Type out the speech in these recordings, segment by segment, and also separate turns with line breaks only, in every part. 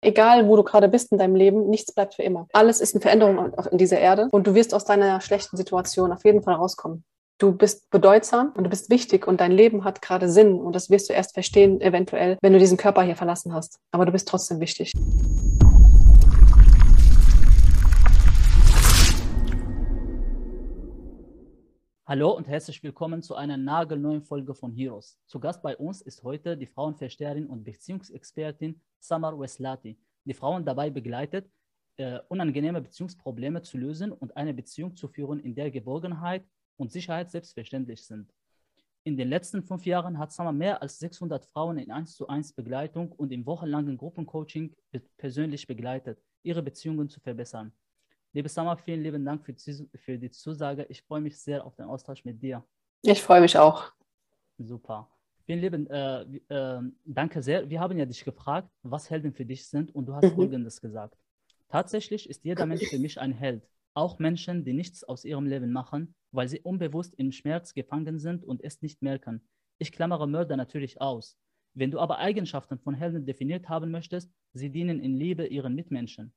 Egal, wo du gerade bist in deinem Leben, nichts bleibt für immer. Alles ist eine Veränderung in dieser Erde und du wirst aus deiner schlechten Situation auf jeden Fall rauskommen. Du bist bedeutsam und du bist wichtig und dein Leben hat gerade Sinn und das wirst du erst verstehen, eventuell, wenn du diesen Körper hier verlassen hast. Aber du bist trotzdem wichtig.
Hallo und herzlich willkommen zu einer nagelneuen Folge von Heroes. Zu Gast bei uns ist heute die Frauenversteherin und Beziehungsexpertin Samar Weslati, die Frauen dabei begleitet, äh, unangenehme Beziehungsprobleme zu lösen und eine Beziehung zu führen, in der Geborgenheit und Sicherheit selbstverständlich sind. In den letzten fünf Jahren hat Samar mehr als 600 Frauen in 1 zu 1 Begleitung und im wochenlangen Gruppencoaching persönlich begleitet, ihre Beziehungen zu verbessern. Liebe Samar, vielen lieben Dank für die, für die Zusage. Ich freue mich sehr auf den Austausch mit dir.
Ich freue mich auch.
Super. Vielen lieben äh, äh, danke sehr. Wir haben ja dich gefragt, was Helden für dich sind und du hast mhm. Folgendes gesagt. Tatsächlich ist jeder Mensch für mich ein Held. Auch Menschen, die nichts aus ihrem Leben machen, weil sie unbewusst im Schmerz gefangen sind und es nicht merken. Ich klammere Mörder natürlich aus. Wenn du aber Eigenschaften von Helden definiert haben möchtest, sie dienen in Liebe ihren Mitmenschen.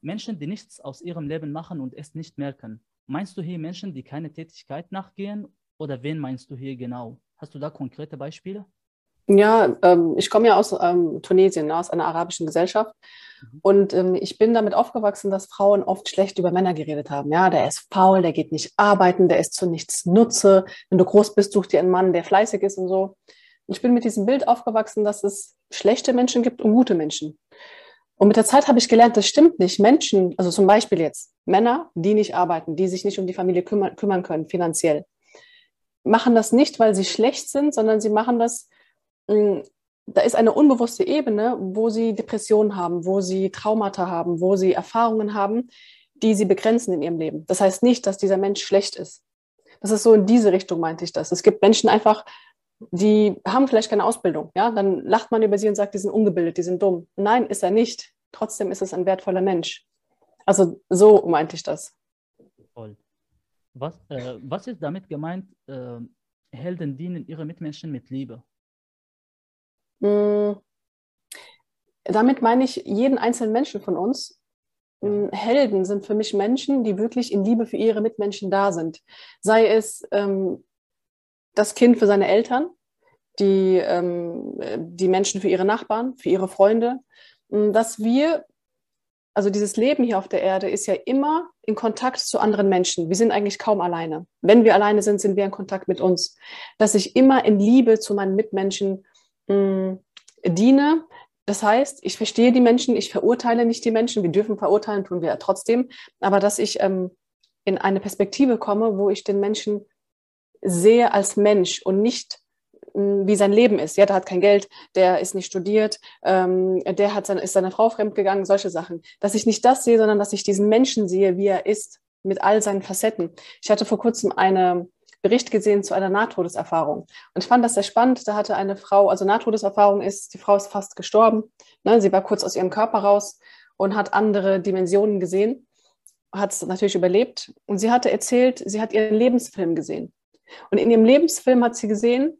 Menschen, die nichts aus ihrem Leben machen und es nicht merken. Meinst du hier Menschen, die keine Tätigkeit nachgehen oder wen meinst du hier genau? Hast du da konkrete Beispiele?
Ja, ähm, ich komme ja aus ähm, Tunesien, ne, aus einer arabischen Gesellschaft. Mhm. Und ähm, ich bin damit aufgewachsen, dass Frauen oft schlecht über Männer geredet haben. Ja, der ist faul, der geht nicht arbeiten, der ist zu nichts Nutze. Wenn du groß bist, such dir einen Mann, der fleißig ist und so. Ich bin mit diesem Bild aufgewachsen, dass es schlechte Menschen gibt und gute Menschen. Und mit der Zeit habe ich gelernt, das stimmt nicht. Menschen, also zum Beispiel jetzt Männer, die nicht arbeiten, die sich nicht um die Familie kümmern, kümmern können, finanziell, machen das nicht, weil sie schlecht sind, sondern sie machen das, hm, da ist eine unbewusste Ebene, wo sie Depressionen haben, wo sie Traumata haben, wo sie Erfahrungen haben, die sie begrenzen in ihrem Leben. Das heißt nicht, dass dieser Mensch schlecht ist. Das ist so in diese Richtung, meinte ich das. Es gibt Menschen einfach, die haben vielleicht keine Ausbildung. Ja, dann lacht man über sie und sagt, die sind ungebildet, die sind dumm. Nein, ist er nicht. Trotzdem ist es ein wertvoller Mensch. Also so meinte ich das.
Toll. Was, äh, was ist damit gemeint, äh, Helden dienen ihre Mitmenschen mit Liebe?
Mm, damit meine ich jeden einzelnen Menschen von uns. Mm, Helden sind für mich Menschen, die wirklich in Liebe für ihre Mitmenschen da sind. Sei es ähm, das Kind für seine Eltern, die, ähm, die Menschen für ihre Nachbarn, für ihre Freunde, dass wir, also dieses Leben hier auf der Erde ist ja immer in Kontakt zu anderen Menschen. Wir sind eigentlich kaum alleine. Wenn wir alleine sind, sind wir in Kontakt mit uns. Dass ich immer in Liebe zu meinen Mitmenschen mh, diene. Das heißt, ich verstehe die Menschen, ich verurteile nicht die Menschen. Wir dürfen verurteilen, tun wir ja trotzdem. Aber dass ich ähm, in eine Perspektive komme, wo ich den Menschen sehe als Mensch und nicht wie sein Leben ist. Ja, der hat kein Geld, der ist nicht studiert, ähm, der hat seine, ist seiner Frau fremdgegangen, solche Sachen. Dass ich nicht das sehe, sondern dass ich diesen Menschen sehe, wie er ist, mit all seinen Facetten. Ich hatte vor kurzem einen Bericht gesehen zu einer Nahtodeserfahrung. Und ich fand das sehr spannend. Da hatte eine Frau, also Nahtodeserfahrung ist, die Frau ist fast gestorben. Ne? Sie war kurz aus ihrem Körper raus und hat andere Dimensionen gesehen, hat es natürlich überlebt. Und sie hatte erzählt, sie hat ihren Lebensfilm gesehen. Und in ihrem Lebensfilm hat sie gesehen,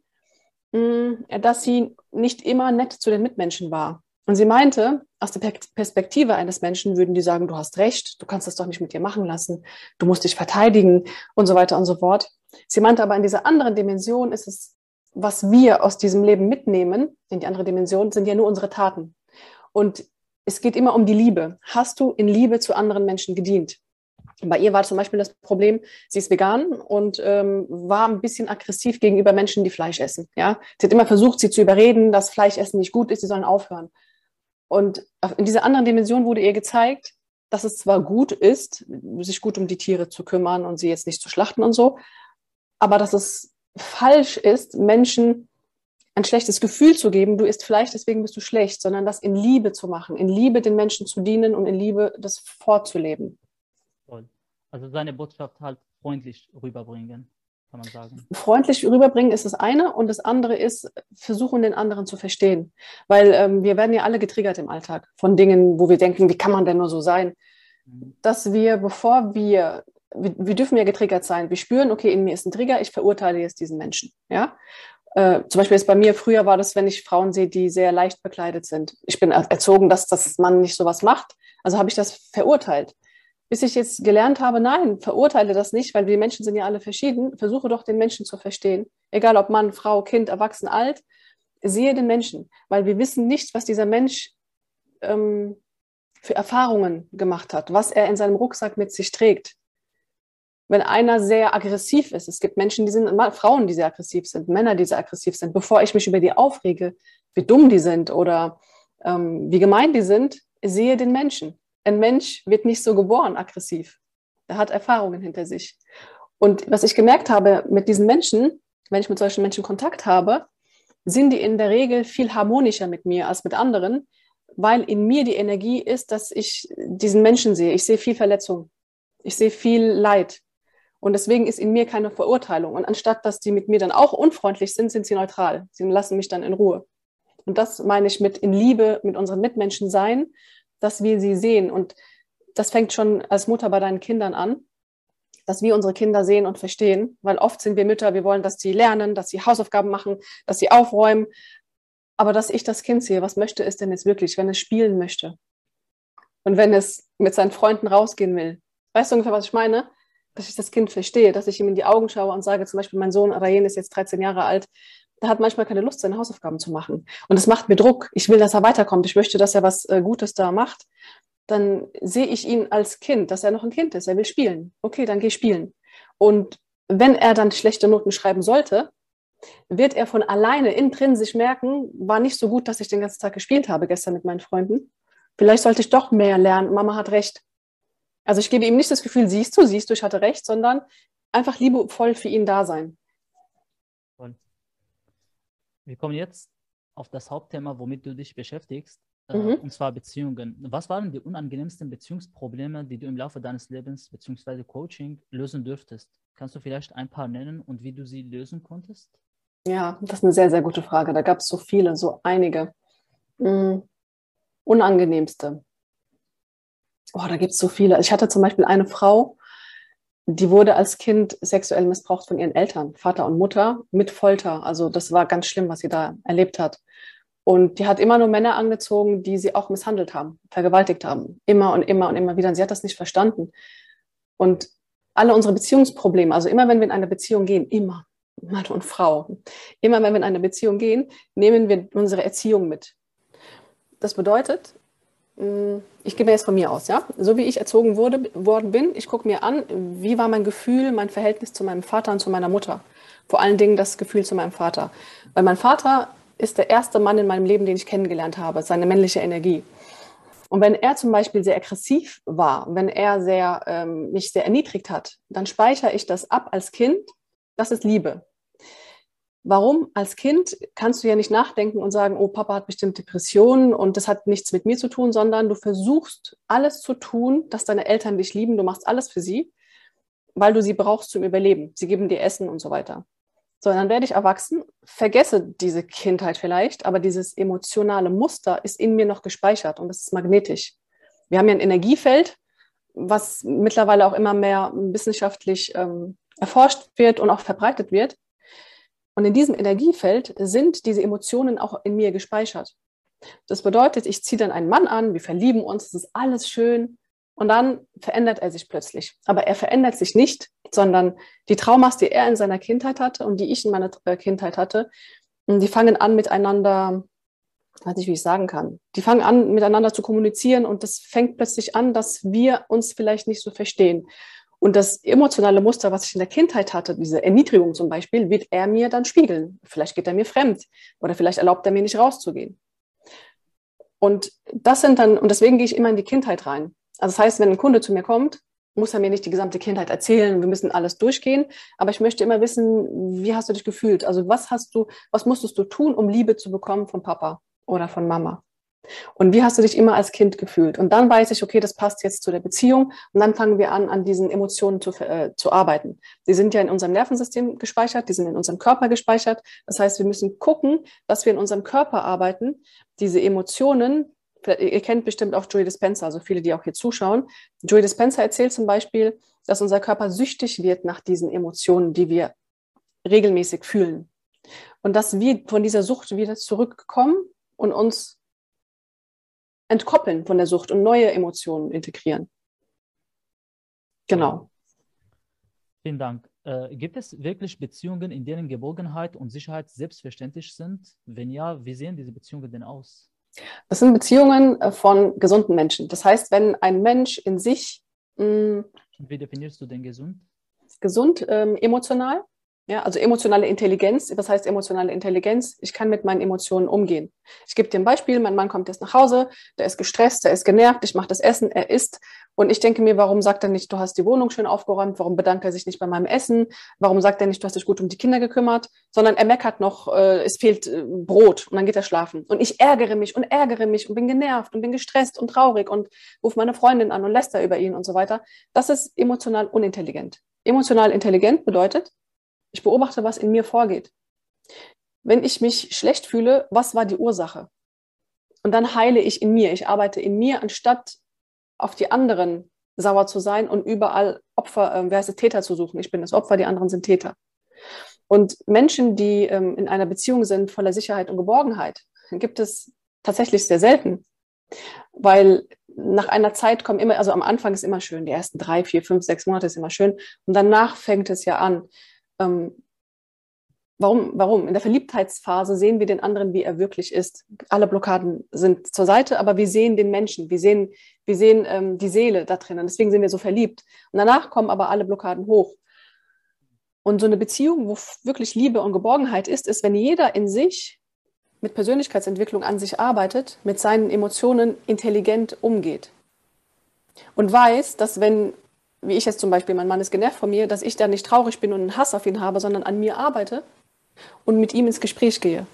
Mm, dass sie nicht immer nett zu den Mitmenschen war. Und sie meinte, aus der Perspektive eines Menschen würden die sagen, du hast recht, du kannst das doch nicht mit dir machen lassen, du musst dich verteidigen und so weiter und so fort. Sie meinte aber, in dieser anderen Dimension ist es, was wir aus diesem Leben mitnehmen, in die andere Dimension, sind ja nur unsere Taten. Und es geht immer um die Liebe. Hast du in Liebe zu anderen Menschen gedient? Bei ihr war zum Beispiel das Problem, sie ist vegan und ähm, war ein bisschen aggressiv gegenüber Menschen, die Fleisch essen. Ja? Sie hat immer versucht, sie zu überreden, dass Fleischessen nicht gut ist, sie sollen aufhören. Und in dieser anderen Dimension wurde ihr gezeigt, dass es zwar gut ist, sich gut um die Tiere zu kümmern und sie jetzt nicht zu schlachten und so, aber dass es falsch ist, Menschen ein schlechtes Gefühl zu geben, du isst Fleisch, deswegen bist du schlecht, sondern das in Liebe zu machen, in Liebe den Menschen zu dienen und in Liebe das vorzuleben.
Also seine Botschaft halt freundlich rüberbringen, kann man sagen.
Freundlich rüberbringen ist das eine und das andere ist, versuchen den anderen zu verstehen. Weil ähm, wir werden ja alle getriggert im Alltag von Dingen, wo wir denken, wie kann man denn nur so sein? Mhm. Dass wir, bevor wir, wir, wir dürfen ja getriggert sein, wir spüren, okay, in mir ist ein Trigger, ich verurteile jetzt diesen Menschen. Ja? Äh, zum Beispiel jetzt bei mir, früher war das, wenn ich Frauen sehe, die sehr leicht bekleidet sind. Ich bin erzogen, dass das man nicht sowas macht. Also habe ich das verurteilt. Bis ich jetzt gelernt habe, nein, verurteile das nicht, weil wir Menschen sind ja alle verschieden. Versuche doch den Menschen zu verstehen. Egal ob Mann, Frau, Kind, Erwachsen, alt. Sehe den Menschen, weil wir wissen nicht, was dieser Mensch ähm, für Erfahrungen gemacht hat, was er in seinem Rucksack mit sich trägt. Wenn einer sehr aggressiv ist, es gibt Menschen, die sind, Frauen, die sehr aggressiv sind, Männer, die sehr aggressiv sind, bevor ich mich über die aufrege, wie dumm die sind oder ähm, wie gemein die sind, sehe den Menschen. Ein Mensch wird nicht so geboren aggressiv. Er hat Erfahrungen hinter sich. Und was ich gemerkt habe mit diesen Menschen, wenn ich mit solchen Menschen Kontakt habe, sind die in der Regel viel harmonischer mit mir als mit anderen, weil in mir die Energie ist, dass ich diesen Menschen sehe. Ich sehe viel Verletzung. Ich sehe viel Leid. Und deswegen ist in mir keine Verurteilung. Und anstatt, dass die mit mir dann auch unfreundlich sind, sind sie neutral. Sie lassen mich dann in Ruhe. Und das meine ich mit in Liebe mit unseren Mitmenschen sein, dass wir sie sehen. Und das fängt schon als Mutter bei deinen Kindern an, dass wir unsere Kinder sehen und verstehen. Weil oft sind wir Mütter, wir wollen, dass sie lernen, dass sie Hausaufgaben machen, dass sie aufräumen. Aber dass ich das Kind sehe, was möchte es denn jetzt wirklich, wenn es spielen möchte? Und wenn es mit seinen Freunden rausgehen will. Weißt du ungefähr, was ich meine? Dass ich das Kind verstehe, dass ich ihm in die Augen schaue und sage, zum Beispiel, mein Sohn Rayen ist jetzt 13 Jahre alt, der hat manchmal keine Lust, seine Hausaufgaben zu machen. Und das macht mir Druck. Ich will, dass er weiterkommt. Ich möchte, dass er was äh, Gutes da macht. Dann sehe ich ihn als Kind, dass er noch ein Kind ist. Er will spielen. Okay, dann geh spielen. Und wenn er dann schlechte Noten schreiben sollte, wird er von alleine intrinsisch merken, war nicht so gut, dass ich den ganzen Tag gespielt habe gestern mit meinen Freunden. Vielleicht sollte ich doch mehr lernen. Mama hat recht. Also ich gebe ihm nicht das Gefühl, siehst du, siehst du, ich hatte recht, sondern einfach liebevoll für ihn da sein.
Wir kommen jetzt auf das Hauptthema, womit du dich beschäftigst, äh, mhm. und zwar Beziehungen. Was waren die unangenehmsten Beziehungsprobleme, die du im Laufe deines Lebens bzw. Coaching lösen dürftest? Kannst du vielleicht ein paar nennen und wie du sie lösen konntest?
Ja, das ist eine sehr, sehr gute Frage. Da gab es so viele, so einige. Mhm. Unangenehmste. Oh, da gibt es so viele. Ich hatte zum Beispiel eine Frau, die wurde als Kind sexuell missbraucht von ihren Eltern, Vater und Mutter, mit Folter. Also das war ganz schlimm, was sie da erlebt hat. Und die hat immer nur Männer angezogen, die sie auch misshandelt haben, vergewaltigt haben. Immer und immer und immer wieder. Und sie hat das nicht verstanden. Und alle unsere Beziehungsprobleme, also immer wenn wir in eine Beziehung gehen, immer, Mann und Frau, immer wenn wir in eine Beziehung gehen, nehmen wir unsere Erziehung mit. Das bedeutet, ich gehe mir jetzt von mir aus, ja, so wie ich erzogen wurde, worden bin, ich gucke mir an, wie war mein Gefühl, mein Verhältnis zu meinem Vater und zu meiner Mutter. Vor allen Dingen das Gefühl zu meinem Vater. Weil mein Vater ist der erste Mann in meinem Leben, den ich kennengelernt habe, seine männliche Energie. Und wenn er zum Beispiel sehr aggressiv war, wenn er sehr, ähm, mich sehr erniedrigt hat, dann speichere ich das ab als Kind. Das ist Liebe. Warum? Als Kind kannst du ja nicht nachdenken und sagen, oh, Papa hat bestimmt Depressionen und das hat nichts mit mir zu tun, sondern du versuchst alles zu tun, dass deine Eltern dich lieben. Du machst alles für sie, weil du sie brauchst zum Überleben. Sie geben dir Essen und so weiter. So, dann werde ich erwachsen, vergesse diese Kindheit vielleicht, aber dieses emotionale Muster ist in mir noch gespeichert und das ist magnetisch. Wir haben ja ein Energiefeld, was mittlerweile auch immer mehr wissenschaftlich ähm, erforscht wird und auch verbreitet wird. Und in diesem Energiefeld sind diese Emotionen auch in mir gespeichert. Das bedeutet, ich ziehe dann einen Mann an, wir verlieben uns, es ist alles schön. Und dann verändert er sich plötzlich. Aber er verändert sich nicht, sondern die Traumas, die er in seiner Kindheit hatte und die ich in meiner äh, Kindheit hatte, die fangen an miteinander, weiß nicht, wie ich sagen kann, die fangen an miteinander zu kommunizieren und das fängt plötzlich an, dass wir uns vielleicht nicht so verstehen. Und das emotionale Muster, was ich in der Kindheit hatte, diese Erniedrigung zum Beispiel, wird er mir dann spiegeln. Vielleicht geht er mir fremd oder vielleicht erlaubt er mir nicht rauszugehen. Und das sind dann, und deswegen gehe ich immer in die Kindheit rein. Also das heißt, wenn ein Kunde zu mir kommt, muss er mir nicht die gesamte Kindheit erzählen, wir müssen alles durchgehen, aber ich möchte immer wissen, wie hast du dich gefühlt? Also was hast du, was musstest du tun, um Liebe zu bekommen von Papa oder von Mama? Und wie hast du dich immer als Kind gefühlt? Und dann weiß ich, okay, das passt jetzt zu der Beziehung. Und dann fangen wir an, an diesen Emotionen zu, äh, zu arbeiten. Die sind ja in unserem Nervensystem gespeichert, die sind in unserem Körper gespeichert. Das heißt, wir müssen gucken, dass wir in unserem Körper arbeiten, diese Emotionen, ihr kennt bestimmt auch Joey Dispenza, also viele, die auch hier zuschauen. Joey Dispenza erzählt zum Beispiel, dass unser Körper süchtig wird nach diesen Emotionen, die wir regelmäßig fühlen. Und dass wir von dieser Sucht wieder zurückkommen und uns entkoppeln von der Sucht und neue Emotionen integrieren. Genau.
Vielen Dank. Äh, gibt es wirklich Beziehungen, in denen Geborgenheit und Sicherheit selbstverständlich sind? Wenn ja, wie sehen diese Beziehungen denn aus?
Das sind Beziehungen äh, von gesunden Menschen. Das heißt, wenn ein Mensch in sich. Mh, mm,
wie definierst du denn gesund?
Gesund, ähm, emotional, ja, also emotionale Intelligenz. Was heißt emotionale Intelligenz? Ich kann mit meinen Emotionen umgehen. Ich gebe dir ein Beispiel. Mein Mann kommt jetzt nach Hause, der ist gestresst, der ist genervt, ich mache das Essen, er isst. Und ich denke mir, warum sagt er nicht, du hast die Wohnung schön aufgeräumt? Warum bedankt er sich nicht bei meinem Essen? Warum sagt er nicht, du hast dich gut um die Kinder gekümmert? Sondern er meckert noch, äh, es fehlt äh, Brot und dann geht er schlafen. Und ich ärgere mich und ärgere mich und bin genervt und bin gestresst und traurig und rufe meine Freundin an und läster über ihn und so weiter. Das ist emotional unintelligent. Emotional intelligent bedeutet, ich beobachte, was in mir vorgeht. Wenn ich mich schlecht fühle, was war die Ursache? Und dann heile ich in mir. Ich arbeite in mir, anstatt auf die anderen sauer zu sein und überall Opfer, äh, wer heißt es, Täter zu suchen. Ich bin das Opfer, die anderen sind Täter. Und Menschen, die ähm, in einer Beziehung sind voller Sicherheit und Geborgenheit, gibt es tatsächlich sehr selten. Weil nach einer Zeit kommen immer, also am Anfang ist immer schön, die ersten drei, vier, fünf, sechs Monate ist immer schön. Und danach fängt es ja an, ähm, warum, warum? In der Verliebtheitsphase sehen wir den anderen, wie er wirklich ist. Alle Blockaden sind zur Seite, aber wir sehen den Menschen, wir sehen, wir sehen ähm, die Seele da drinnen. Deswegen sind wir so verliebt. Und danach kommen aber alle Blockaden hoch. Und so eine Beziehung, wo wirklich Liebe und Geborgenheit ist, ist, wenn jeder in sich mit Persönlichkeitsentwicklung an sich arbeitet, mit seinen Emotionen intelligent umgeht und weiß, dass wenn wie ich jetzt zum Beispiel, mein Mann ist genervt von mir, dass ich da nicht traurig bin und einen Hass auf ihn habe, sondern an mir arbeite und mit ihm ins Gespräch gehe.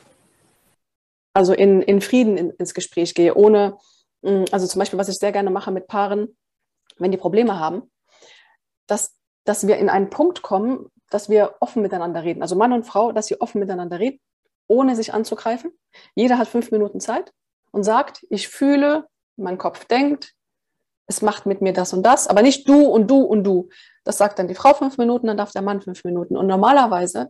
Also in, in Frieden in, ins Gespräch gehe, ohne, mm, also zum Beispiel, was ich sehr gerne mache mit Paaren, wenn die Probleme haben, dass, dass wir in einen Punkt kommen, dass wir offen miteinander reden. Also Mann und Frau, dass sie offen miteinander reden, ohne sich anzugreifen. Jeder hat fünf Minuten Zeit und sagt, ich fühle, mein Kopf denkt, es macht mit mir das und das, aber nicht du und du und du. Das sagt dann die Frau fünf Minuten, dann darf der Mann fünf Minuten. Und normalerweise,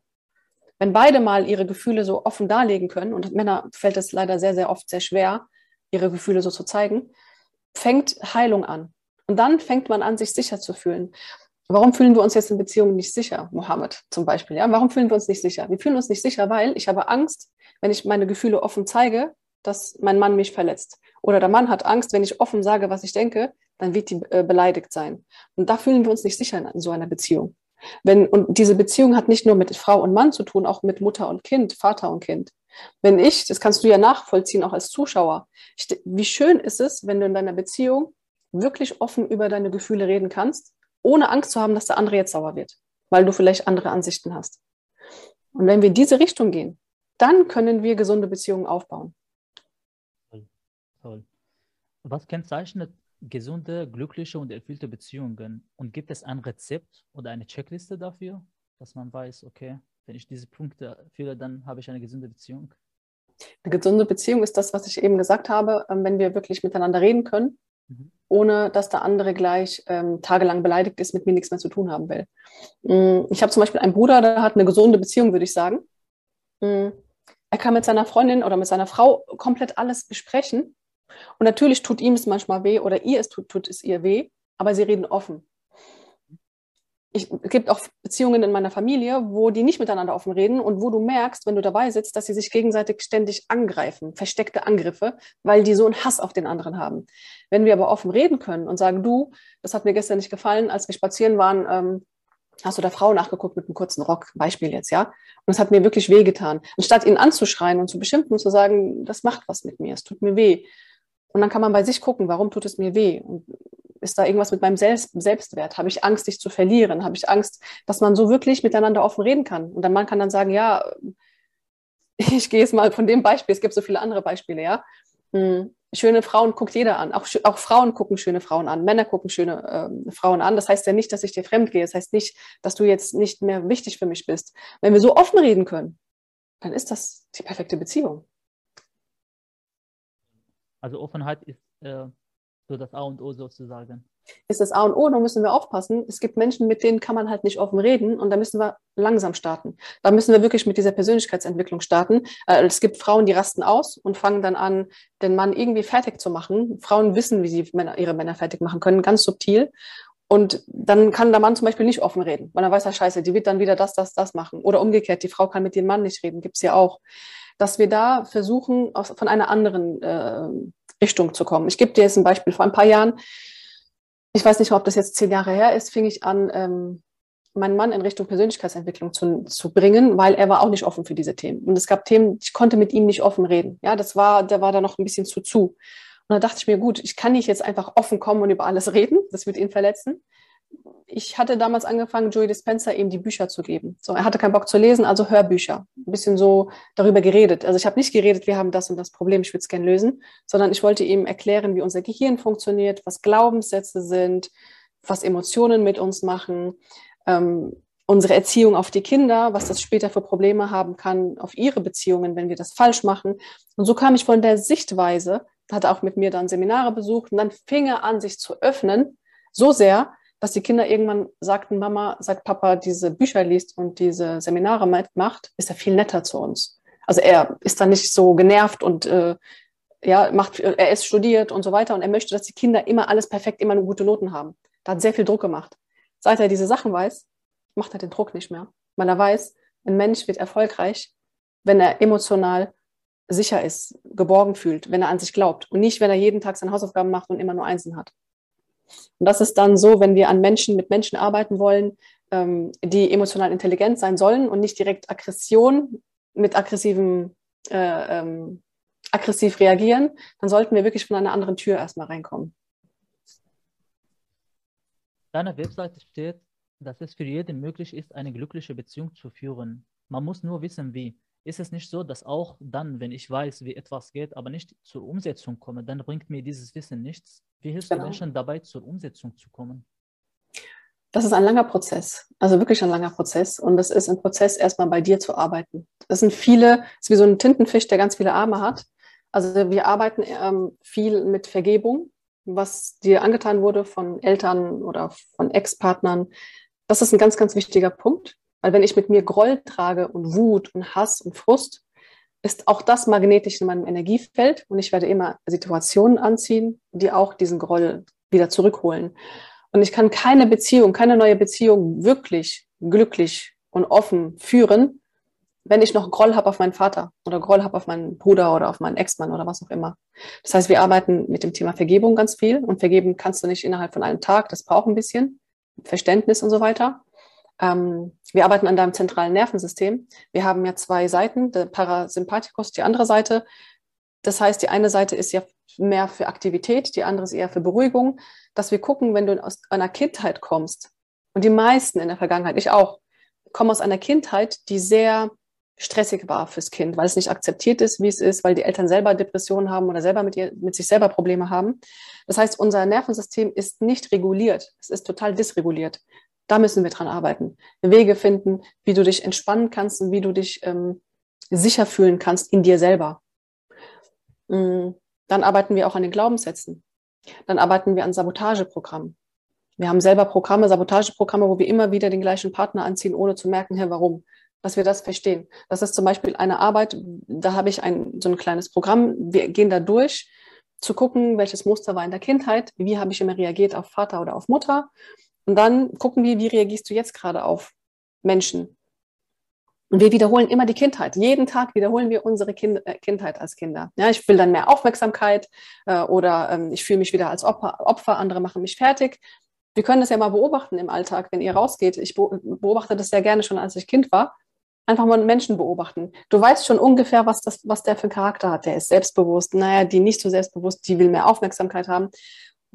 wenn beide mal ihre Gefühle so offen darlegen können, und Männer fällt es leider sehr, sehr oft sehr schwer, ihre Gefühle so zu zeigen, fängt Heilung an. Und dann fängt man an, sich sicher zu fühlen. Warum fühlen wir uns jetzt in Beziehungen nicht sicher, Mohammed zum Beispiel? Ja? Warum fühlen wir uns nicht sicher? Wir fühlen uns nicht sicher, weil ich habe Angst, wenn ich meine Gefühle offen zeige, dass mein Mann mich verletzt. Oder der Mann hat Angst, wenn ich offen sage, was ich denke, dann wird die äh, beleidigt sein. Und da fühlen wir uns nicht sicher in, so einer Beziehung. Wenn, und diese Beziehung hat nicht nur mit Frau und Mann zu tun, auch mit Mutter und Kind, Vater und Kind. Wenn ich, das kannst du ja nachvollziehen, auch als Zuschauer, ich, wie schön ist es, wenn du in deiner Beziehung wirklich offen über deine Gefühle reden kannst, ohne Angst zu haben, dass der andere jetzt sauer wird, weil du vielleicht andere Ansichten hast. Und wenn wir in diese Richtung gehen, dann können wir gesunde Beziehungen aufbauen.
Toll. Was kennzeichnet gesunde, glückliche und erfüllte Beziehungen? Und gibt es ein Rezept oder eine Checkliste dafür, dass man weiß, okay, wenn ich diese Punkte erfülle, dann habe ich eine gesunde Beziehung?
Eine gesunde Beziehung ist das, was ich eben gesagt habe, ähm, wenn wir wirklich miteinander reden können, mhm. ohne dass der andere gleich ähm, tagelang beleidigt ist, mit mir nichts mehr zu tun haben will. Mm, ich habe zum Beispiel einen Bruder, der hat eine gesunde Beziehung, würde ich sagen. Mm, er kann mit seiner Freundin oder mit seiner Frau komplett alles besprechen und natürlich tut ihm es manchmal weh oder ihr es tut, tut es ihr weh, aber sie reden offen. Ich, es gibt auch Beziehungen in meiner Familie, wo die nicht miteinander offen reden und wo du merkst, wenn du dabei sitzt, dass sie sich gegenseitig ständig angreifen, versteckte Angriffe, weil die so einen Hass auf den anderen haben. Wenn wir aber offen reden können und sagen, du, das hat mir gestern nicht gefallen, als wir spazieren waren, ähm, hast du der Frau nachgeguckt mit einem kurzen Rock, Beispiel jetzt, ja? Und es hat mir wirklich wehgetan. Anstatt ihn anzuschreien und zu beschimpfen und zu sagen, das macht was mit mir, es tut mir weh, und dann kann man bei sich gucken, warum tut es mir weh? Und ist da irgendwas mit meinem Selbst Selbstwert? Habe ich Angst, dich zu verlieren? Habe ich Angst, dass man so wirklich miteinander offen reden kann? Und dann man kann dann sagen, ja, ich gehe jetzt mal von dem Beispiel, es gibt so viele andere Beispiele, ja. Hm, schöne Frauen guckt jeder an. Auch, auch Frauen gucken schöne Frauen an. Männer gucken schöne äh, Frauen an. Das heißt ja nicht, dass ich dir fremd gehe. Das heißt nicht, dass du jetzt nicht mehr wichtig für mich bist. Wenn wir so offen reden können, dann ist das die perfekte Beziehung.
Also Offenheit ist äh, so das A und O sozusagen.
Ist das A und O, da müssen wir aufpassen. Es gibt Menschen, mit denen kann man halt nicht offen reden und da müssen wir langsam starten. Da müssen wir wirklich mit dieser Persönlichkeitsentwicklung starten. Äh, es gibt Frauen, die rasten aus und fangen dann an, den Mann irgendwie fertig zu machen. Frauen wissen, wie sie ihre Männer fertig machen können, ganz subtil. Und dann kann der Mann zum Beispiel nicht offen reden, weil er weiß, ja, scheiße, die wird dann wieder das, das, das machen. Oder umgekehrt, die Frau kann mit dem Mann nicht reden, gibt's ja auch. Dass wir da versuchen, aus, von einer anderen äh, Richtung zu kommen. Ich gebe dir jetzt ein Beispiel. Vor ein paar Jahren, ich weiß nicht, ob das jetzt zehn Jahre her ist, fing ich an, ähm, meinen Mann in Richtung Persönlichkeitsentwicklung zu, zu bringen, weil er war auch nicht offen für diese Themen. Und es gab Themen, ich konnte mit ihm nicht offen reden. Ja, das war, der war da noch ein bisschen zu zu. Und da dachte ich mir, gut, ich kann nicht jetzt einfach offen kommen und über alles reden, das wird ihn verletzen. Ich hatte damals angefangen, Joey Dispenza ihm die Bücher zu geben. So, er hatte keinen Bock zu lesen, also Hörbücher. Ein bisschen so darüber geredet. Also ich habe nicht geredet, wir haben das und das Problem, ich würde es gerne lösen, sondern ich wollte ihm erklären, wie unser Gehirn funktioniert, was Glaubenssätze sind, was Emotionen mit uns machen, ähm, unsere Erziehung auf die Kinder, was das später für Probleme haben kann auf ihre Beziehungen, wenn wir das falsch machen. Und so kam ich von der Sichtweise, hat auch mit mir dann Seminare besucht und dann fing er an, sich zu öffnen, so sehr, dass die Kinder irgendwann sagten, Mama, seit Papa diese Bücher liest und diese Seminare macht, ist er viel netter zu uns. Also er ist dann nicht so genervt und äh, ja, macht, er ist studiert und so weiter und er möchte, dass die Kinder immer alles perfekt, immer nur gute Noten haben. Da hat sehr viel Druck gemacht. Seit er diese Sachen weiß, macht er den Druck nicht mehr. Weil er weiß, ein Mensch wird erfolgreich, wenn er emotional sicher ist, geborgen fühlt, wenn er an sich glaubt und nicht, wenn er jeden Tag seine Hausaufgaben macht und immer nur Einsen hat. Und das ist dann so, wenn wir an Menschen, mit Menschen arbeiten wollen, ähm, die emotional intelligent sein sollen und nicht direkt Aggression mit aggressivem, äh, ähm, aggressiv reagieren, dann sollten wir wirklich von einer anderen Tür erstmal reinkommen.
Deiner Webseite steht, dass es für jeden möglich ist, eine glückliche Beziehung zu führen. Man muss nur wissen, wie ist es nicht so, dass auch dann, wenn ich weiß, wie etwas geht, aber nicht zur Umsetzung komme, dann bringt mir dieses Wissen nichts? Wie hilfst genau. du Menschen dabei, zur Umsetzung zu kommen?
Das ist ein langer Prozess, also wirklich ein langer Prozess. Und das ist ein Prozess, erstmal bei dir zu arbeiten. Das sind viele, das ist wie so ein Tintenfisch, der ganz viele Arme hat. Also wir arbeiten ähm, viel mit Vergebung, was dir angetan wurde von Eltern oder von Ex-Partnern. Das ist ein ganz, ganz wichtiger Punkt. Weil wenn ich mit mir Groll trage und Wut und Hass und Frust, ist auch das magnetisch in meinem Energiefeld und ich werde immer Situationen anziehen, die auch diesen Groll wieder zurückholen. Und ich kann keine Beziehung, keine neue Beziehung wirklich glücklich und offen führen, wenn ich noch Groll habe auf meinen Vater oder Groll habe auf meinen Bruder oder auf meinen Ex-Mann oder was auch immer. Das heißt, wir arbeiten mit dem Thema Vergebung ganz viel und vergeben kannst du nicht innerhalb von einem Tag, das braucht ein bisschen Verständnis und so weiter. Ähm, wir arbeiten an deinem zentralen Nervensystem. Wir haben ja zwei Seiten, der Parasympathikus, die andere Seite. Das heißt, die eine Seite ist ja mehr für Aktivität, die andere ist eher für Beruhigung, dass wir gucken, wenn du aus einer Kindheit kommst, und die meisten in der Vergangenheit, ich auch, kommen aus einer Kindheit, die sehr stressig war fürs Kind, weil es nicht akzeptiert ist, wie es ist, weil die Eltern selber Depressionen haben oder selber mit, ihr, mit sich selber Probleme haben. Das heißt, unser Nervensystem ist nicht reguliert. Es ist total dysreguliert. Da müssen wir dran arbeiten. Wege finden, wie du dich entspannen kannst und wie du dich ähm, sicher fühlen kannst in dir selber. Mm, dann arbeiten wir auch an den Glaubenssätzen. Dann arbeiten wir an Sabotageprogrammen. Wir haben selber Programme, Sabotageprogramme, wo wir immer wieder den gleichen Partner anziehen, ohne zu merken, hey, warum. Dass wir das verstehen. Das ist zum Beispiel eine Arbeit, da habe ich ein, so ein kleines Programm. Wir gehen da durch, zu gucken, welches Muster war in der Kindheit, wie habe ich immer reagiert auf Vater oder auf Mutter und dann gucken wir, wie reagierst du jetzt gerade auf Menschen? Und wir wiederholen immer die Kindheit. Jeden Tag wiederholen wir unsere kind äh, Kindheit als Kinder. Ja, ich will dann mehr Aufmerksamkeit äh, oder ähm, ich fühle mich wieder als Opfer, Opfer, andere machen mich fertig. Wir können das ja mal beobachten im Alltag, wenn ihr rausgeht. Ich beobachte das sehr gerne schon, als ich Kind war. Einfach mal Menschen beobachten. Du weißt schon ungefähr, was, das, was der für einen Charakter hat. Der ist selbstbewusst. Naja, die nicht so selbstbewusst, die will mehr Aufmerksamkeit haben.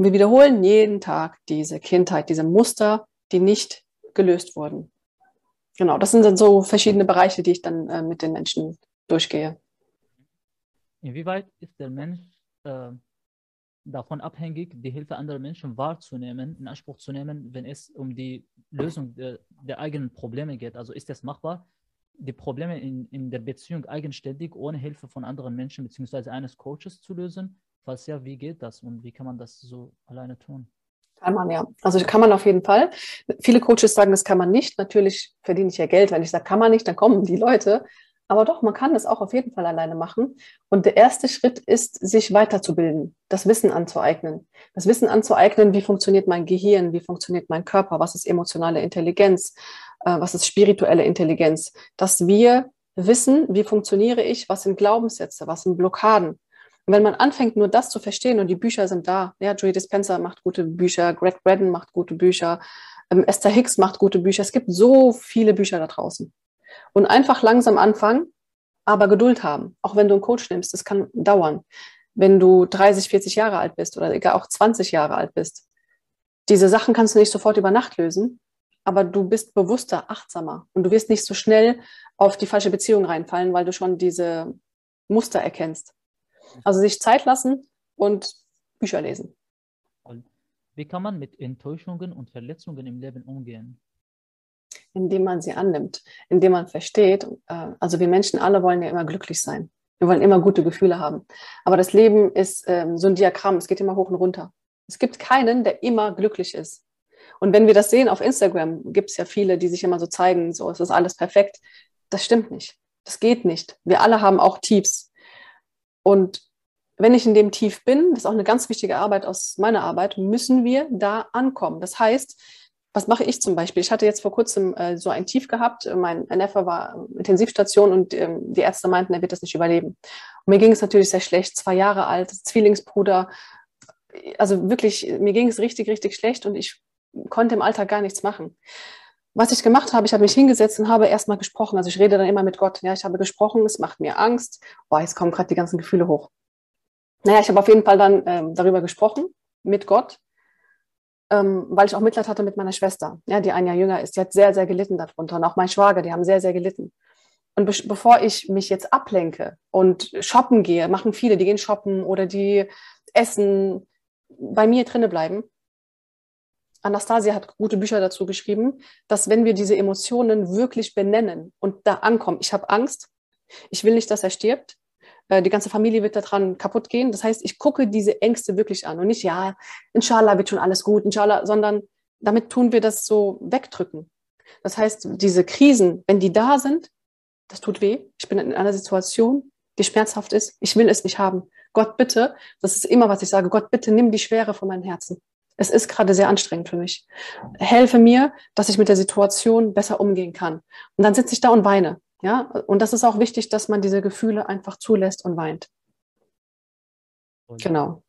Und wir wiederholen jeden Tag diese Kindheit, diese Muster, die nicht gelöst wurden. Genau, das sind dann so verschiedene Bereiche, die ich dann äh, mit den Menschen durchgehe.
Inwieweit ist der Mensch äh, davon abhängig, die Hilfe anderer Menschen wahrzunehmen, in Anspruch zu nehmen, wenn es um die Lösung der, der eigenen Probleme geht? Also ist es machbar, die Probleme in, in der Beziehung eigenständig ohne Hilfe von anderen Menschen bzw. eines Coaches zu lösen? Falls ja, wie geht das und wie kann man das so alleine tun?
Kann man ja. Also kann man auf jeden Fall. Viele Coaches sagen, das kann man nicht. Natürlich verdiene ich ja Geld. Wenn ich sage, kann man nicht, dann kommen die Leute. Aber doch, man kann das auch auf jeden Fall alleine machen. Und der erste Schritt ist, sich weiterzubilden, das Wissen anzueignen. Das Wissen anzueignen, wie funktioniert mein Gehirn, wie funktioniert mein Körper, was ist emotionale Intelligenz, äh, was ist spirituelle Intelligenz. Dass wir wissen, wie funktioniere ich, was sind Glaubenssätze, was sind Blockaden. Und wenn man anfängt, nur das zu verstehen und die Bücher sind da, ja, Joey Dispenza macht gute Bücher, Greg Braden macht gute Bücher, ähm, Esther Hicks macht gute Bücher. Es gibt so viele Bücher da draußen. Und einfach langsam anfangen, aber Geduld haben. Auch wenn du einen Coach nimmst, das kann dauern. Wenn du 30, 40 Jahre alt bist oder egal auch 20 Jahre alt bist. Diese Sachen kannst du nicht sofort über Nacht lösen, aber du bist bewusster, achtsamer und du wirst nicht so schnell auf die falsche Beziehung reinfallen, weil du schon diese Muster erkennst. Also sich Zeit lassen und Bücher lesen.
Wie kann man mit Enttäuschungen und Verletzungen im Leben umgehen?
indem man sie annimmt, indem man versteht, äh, also wir Menschen alle wollen ja immer glücklich sein. Wir wollen immer gute Gefühle haben. Aber das Leben ist ähm, so ein Diagramm, es geht immer hoch und runter. Es gibt keinen, der immer glücklich ist. Und wenn wir das sehen auf Instagram, gibt es ja viele, die sich immer so zeigen, so es ist alles perfekt. Das stimmt nicht. Das geht nicht. Wir alle haben auch Tiefs. Und wenn ich in dem Tief bin, das ist auch eine ganz wichtige Arbeit aus meiner Arbeit, müssen wir da ankommen. Das heißt, was mache ich zum Beispiel? Ich hatte jetzt vor kurzem äh, so ein Tief gehabt. Mein Neffe war Intensivstation und ähm, die Ärzte meinten, er wird das nicht überleben. Und mir ging es natürlich sehr schlecht. Zwei Jahre alt, Zwillingsbruder. Also wirklich, mir ging es richtig, richtig schlecht und ich konnte im Alltag gar nichts machen. Was ich gemacht habe, ich habe mich hingesetzt und habe erstmal gesprochen. Also ich rede dann immer mit Gott. Ja, ich habe gesprochen, es macht mir Angst. Boah, jetzt kommen gerade die ganzen Gefühle hoch. Naja, ich habe auf jeden Fall dann ähm, darüber gesprochen mit Gott ähm, weil ich auch Mitleid hatte mit meiner Schwester, ja, die ein Jahr jünger ist. Die hat sehr, sehr gelitten darunter. Und auch mein Schwager, die haben sehr, sehr gelitten. Und be bevor ich mich jetzt ablenke und shoppen gehe, machen viele, die gehen shoppen oder die essen, bei mir drinne bleiben. Anastasia hat gute Bücher dazu geschrieben, dass wenn wir diese Emotionen wirklich benennen und da ankommen, ich habe Angst, ich will nicht, dass er stirbt, äh, die ganze Familie wird daran kaputt gehen. Das heißt, ich gucke diese Ängste wirklich an und nicht, ja, inshallah wird schon alles gut, inshallah, sondern damit tun wir das so wegdrücken. Das heißt, diese Krisen, wenn die da sind, das tut weh. Ich bin in einer Situation, die schmerzhaft ist. Ich will es nicht haben. Gott bitte, das ist immer, was ich sage, Gott bitte nimm die Schwere von meinem Herzen. Es ist gerade sehr anstrengend für mich. Helfe mir, dass ich mit der Situation besser umgehen kann. Und dann sitze ich da und weine. Ja, und das ist auch wichtig, dass man diese Gefühle einfach zulässt und weint. Und genau.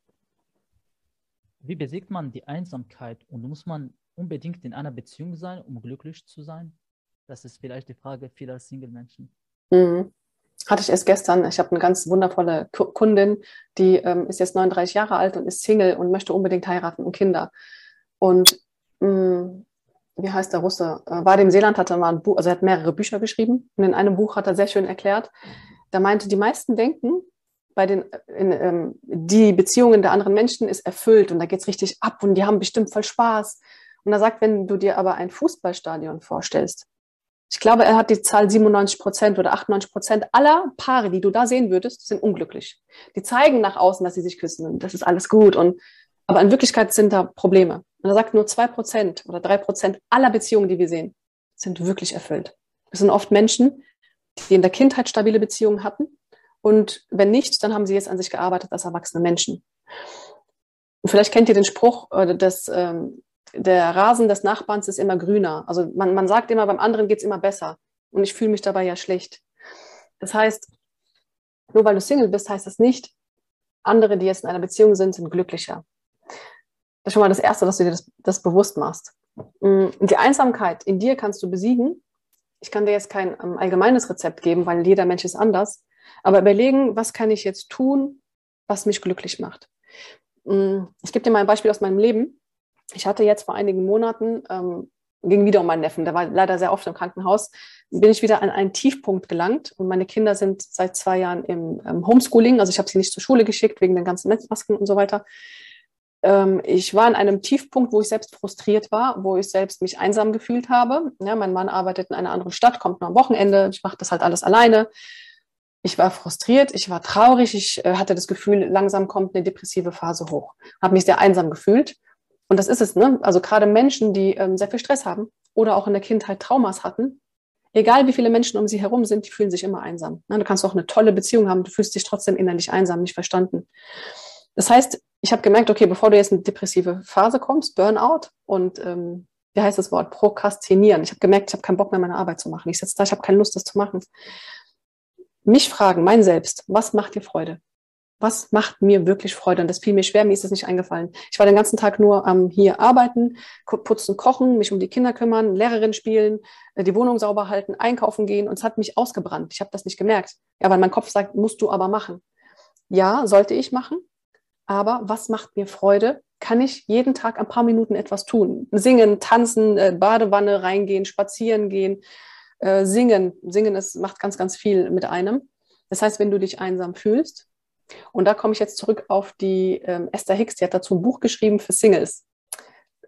Wie besiegt man die Einsamkeit und muss man unbedingt in einer Beziehung sein, um glücklich zu sein? Das ist vielleicht die Frage vieler Single-Menschen.
Mhm. Hatte ich erst gestern. Ich habe eine ganz wundervolle Kundin, die ähm, ist jetzt 39 Jahre alt und ist Single und möchte unbedingt heiraten und Kinder. Und mh, mm, wie heißt der Russe, äh, war dem Seeland, hat er mal ein Buch, also er hat mehrere Bücher geschrieben und in einem Buch hat er sehr schön erklärt, da meinte, die meisten denken, bei den, in, ähm, die Beziehungen der anderen Menschen ist erfüllt und da geht es richtig ab und die haben bestimmt voll Spaß. Und er sagt, wenn du dir aber ein Fußballstadion vorstellst, ich glaube, er hat die Zahl 97 Prozent oder 98 Prozent aller Paare, die du da sehen würdest, sind unglücklich. Die zeigen nach außen, dass sie sich küssen und das ist alles gut und aber in Wirklichkeit sind da Probleme. Und er sagt, nur zwei Prozent oder drei Prozent aller Beziehungen, die wir sehen, sind wirklich erfüllt. Das sind oft Menschen, die in der Kindheit stabile Beziehungen hatten. Und wenn nicht, dann haben sie jetzt an sich gearbeitet als erwachsene Menschen. Und vielleicht kennt ihr den Spruch, äh, dass ähm, der Rasen des Nachbarns ist immer grüner. Also man, man sagt immer, beim anderen geht es immer besser. Und ich fühle mich dabei ja schlecht. Das heißt, nur weil du Single bist, heißt das nicht, andere, die jetzt in einer Beziehung sind, sind glücklicher. Das ist schon mal das Erste, dass du dir das, das bewusst machst. Mm, die Einsamkeit in dir kannst du besiegen. Ich kann dir jetzt kein ähm, allgemeines Rezept geben, weil jeder Mensch ist anders. Aber überlegen, was kann ich jetzt tun, was mich glücklich macht. Mm, ich gebe dir mal ein Beispiel aus meinem Leben. Ich hatte jetzt vor einigen Monaten, ähm, ging wieder um meinen Neffen, der war leider sehr oft im Krankenhaus, bin ich wieder an einen Tiefpunkt gelangt und meine Kinder sind seit zwei Jahren im ähm, Homeschooling, also ich habe sie nicht zur Schule geschickt wegen den ganzen Netzmasken und so weiter ähm, ich war in einem Tiefpunkt, wo ich selbst frustriert war, wo ich selbst mich einsam gefühlt habe. Ja, mein Mann arbeitet in einer anderen Stadt, kommt nur am Wochenende, ich mache das halt alles alleine. Ich war frustriert, ich war traurig, ich äh, hatte das Gefühl, langsam kommt eine depressive Phase hoch. Habe mich sehr einsam gefühlt. Und das ist es, ne? Also gerade Menschen, die ähm, sehr viel Stress haben oder auch in der Kindheit Traumas hatten, egal wie viele Menschen um sie herum sind, die fühlen sich immer einsam. Ne? Du kannst auch eine tolle Beziehung haben, du fühlst dich trotzdem innerlich einsam, nicht verstanden. Das heißt, ich habe gemerkt, okay, bevor du jetzt in eine depressive Phase kommst, Burnout und ähm, wie heißt das Wort, prokrastinieren. Ich habe gemerkt, ich habe keinen Bock mehr, meine Arbeit zu machen. Ich sitze da, ich habe keine Lust, das zu machen mich fragen, mein Selbst, was macht dir Freude? Was macht mir wirklich Freude? Und das fiel mir schwer, mir ist das nicht eingefallen. Ich war den ganzen Tag nur am ähm, hier arbeiten, putzen, kochen, mich um die Kinder kümmern, Lehrerin spielen, äh, die Wohnung sauber halten, einkaufen gehen und es hat mich ausgebrannt. Ich habe das nicht gemerkt. Ja, weil mein Kopf sagt, musst du aber machen. Ja, sollte ich machen. Aber was macht mir Freude? Kann ich jeden Tag ein paar Minuten etwas tun? Singen, tanzen, äh, Badewanne reingehen, spazieren gehen, äh, singen. Singen ist, macht ganz, ganz viel mit einem. Das heißt, wenn du dich einsam fühlst, und da komme ich jetzt zurück auf die ähm, Esther Hicks, die hat dazu ein Buch geschrieben für Singles.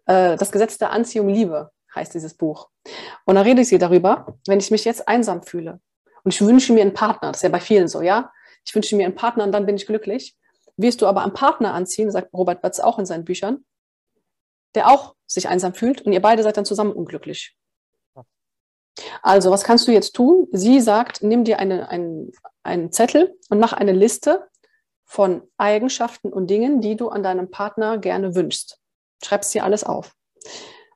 Äh, das Gesetz der Anziehung Liebe heißt dieses Buch. Und da redet sie darüber, wenn ich mich jetzt einsam fühle und ich wünsche mir einen Partner, das ist ja bei vielen so, ja, ich wünsche mir einen Partner und dann bin ich glücklich, wirst du aber einen Partner anziehen, sagt Robert Batz auch in seinen Büchern, der auch sich einsam fühlt und ihr beide seid dann zusammen unglücklich. Also, was kannst du jetzt tun? Sie sagt, nimm dir eine, einen, einen Zettel und mach eine Liste von Eigenschaften und Dingen, die du an deinem Partner gerne wünschst. Schreibst dir alles auf.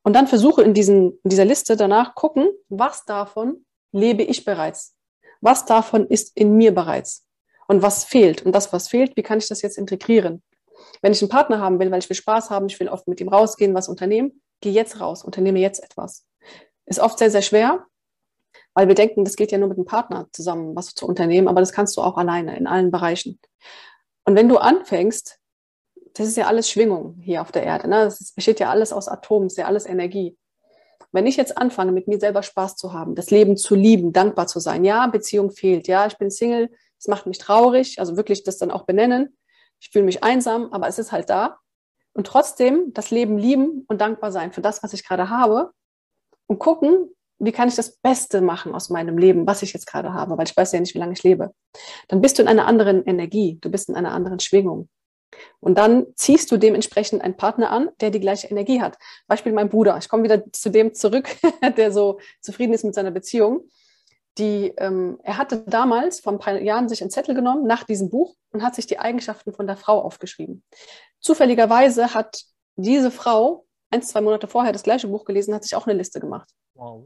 Und dann versuche in, diesen, in dieser Liste danach gucken, was davon lebe ich bereits? Was davon ist in mir bereits? Und was fehlt? Und das, was fehlt, wie kann ich das jetzt integrieren? Wenn ich einen Partner haben will, weil ich will Spaß haben, ich will oft mit ihm rausgehen, was unternehmen, geh jetzt raus, unternehme jetzt etwas. Ist oft sehr, sehr schwer, weil wir denken, das geht ja nur mit einem Partner zusammen, was zu unternehmen, aber das kannst du auch alleine in allen Bereichen. Und wenn du anfängst, das ist ja alles Schwingung hier auf der Erde, ne? das besteht ja alles aus Atomen, ist ja alles Energie. Wenn ich jetzt anfange, mit mir selber Spaß zu haben, das Leben zu lieben, dankbar zu sein, ja, Beziehung fehlt, ja, ich bin Single, es macht mich traurig, also wirklich das dann auch benennen, ich fühle mich einsam, aber es ist halt da. Und trotzdem das Leben lieben und dankbar sein für das, was ich gerade habe, und gucken, wie kann ich das Beste machen aus meinem Leben, was ich jetzt gerade habe, weil ich weiß ja nicht, wie lange ich lebe. Dann bist du in einer anderen Energie, du bist in einer anderen Schwingung. Und dann ziehst du dementsprechend einen Partner an, der die gleiche Energie hat. Beispiel mein Bruder. Ich komme wieder zu dem zurück, der so zufrieden ist mit seiner Beziehung. Die, ähm, er hatte damals vor ein paar Jahren sich einen Zettel genommen nach diesem Buch und hat sich die Eigenschaften von der Frau aufgeschrieben. Zufälligerweise hat diese Frau ein, zwei Monate vorher das gleiche Buch gelesen, hat sich auch eine Liste gemacht. Wow.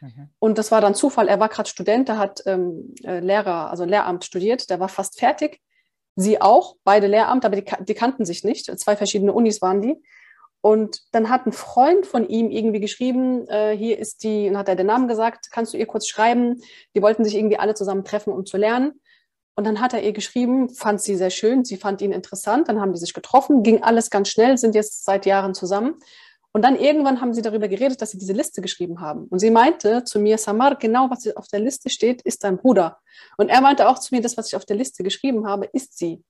Mhm. Und das war dann Zufall. Er war gerade Student, der hat ähm, äh, Lehrer, also Lehramt studiert, der war fast fertig. Sie auch, beide Lehramt, aber die, die kannten sich nicht. Zwei verschiedene Unis waren die. Und dann hat ein Freund von ihm irgendwie geschrieben, äh, hier ist die, und hat er den Namen gesagt, kannst du ihr kurz schreiben? Die wollten sich irgendwie alle zusammen treffen, um zu lernen. Und dann hat er ihr geschrieben, fand sie sehr schön, sie fand ihn interessant, dann haben die sich getroffen, ging alles ganz schnell, sind jetzt seit Jahren zusammen. Und dann irgendwann haben sie darüber geredet, dass sie diese Liste geschrieben haben. Und sie meinte zu mir, Samar, genau was auf der Liste steht, ist dein Bruder. Und er meinte auch zu mir, das, was ich auf der Liste geschrieben habe, ist sie.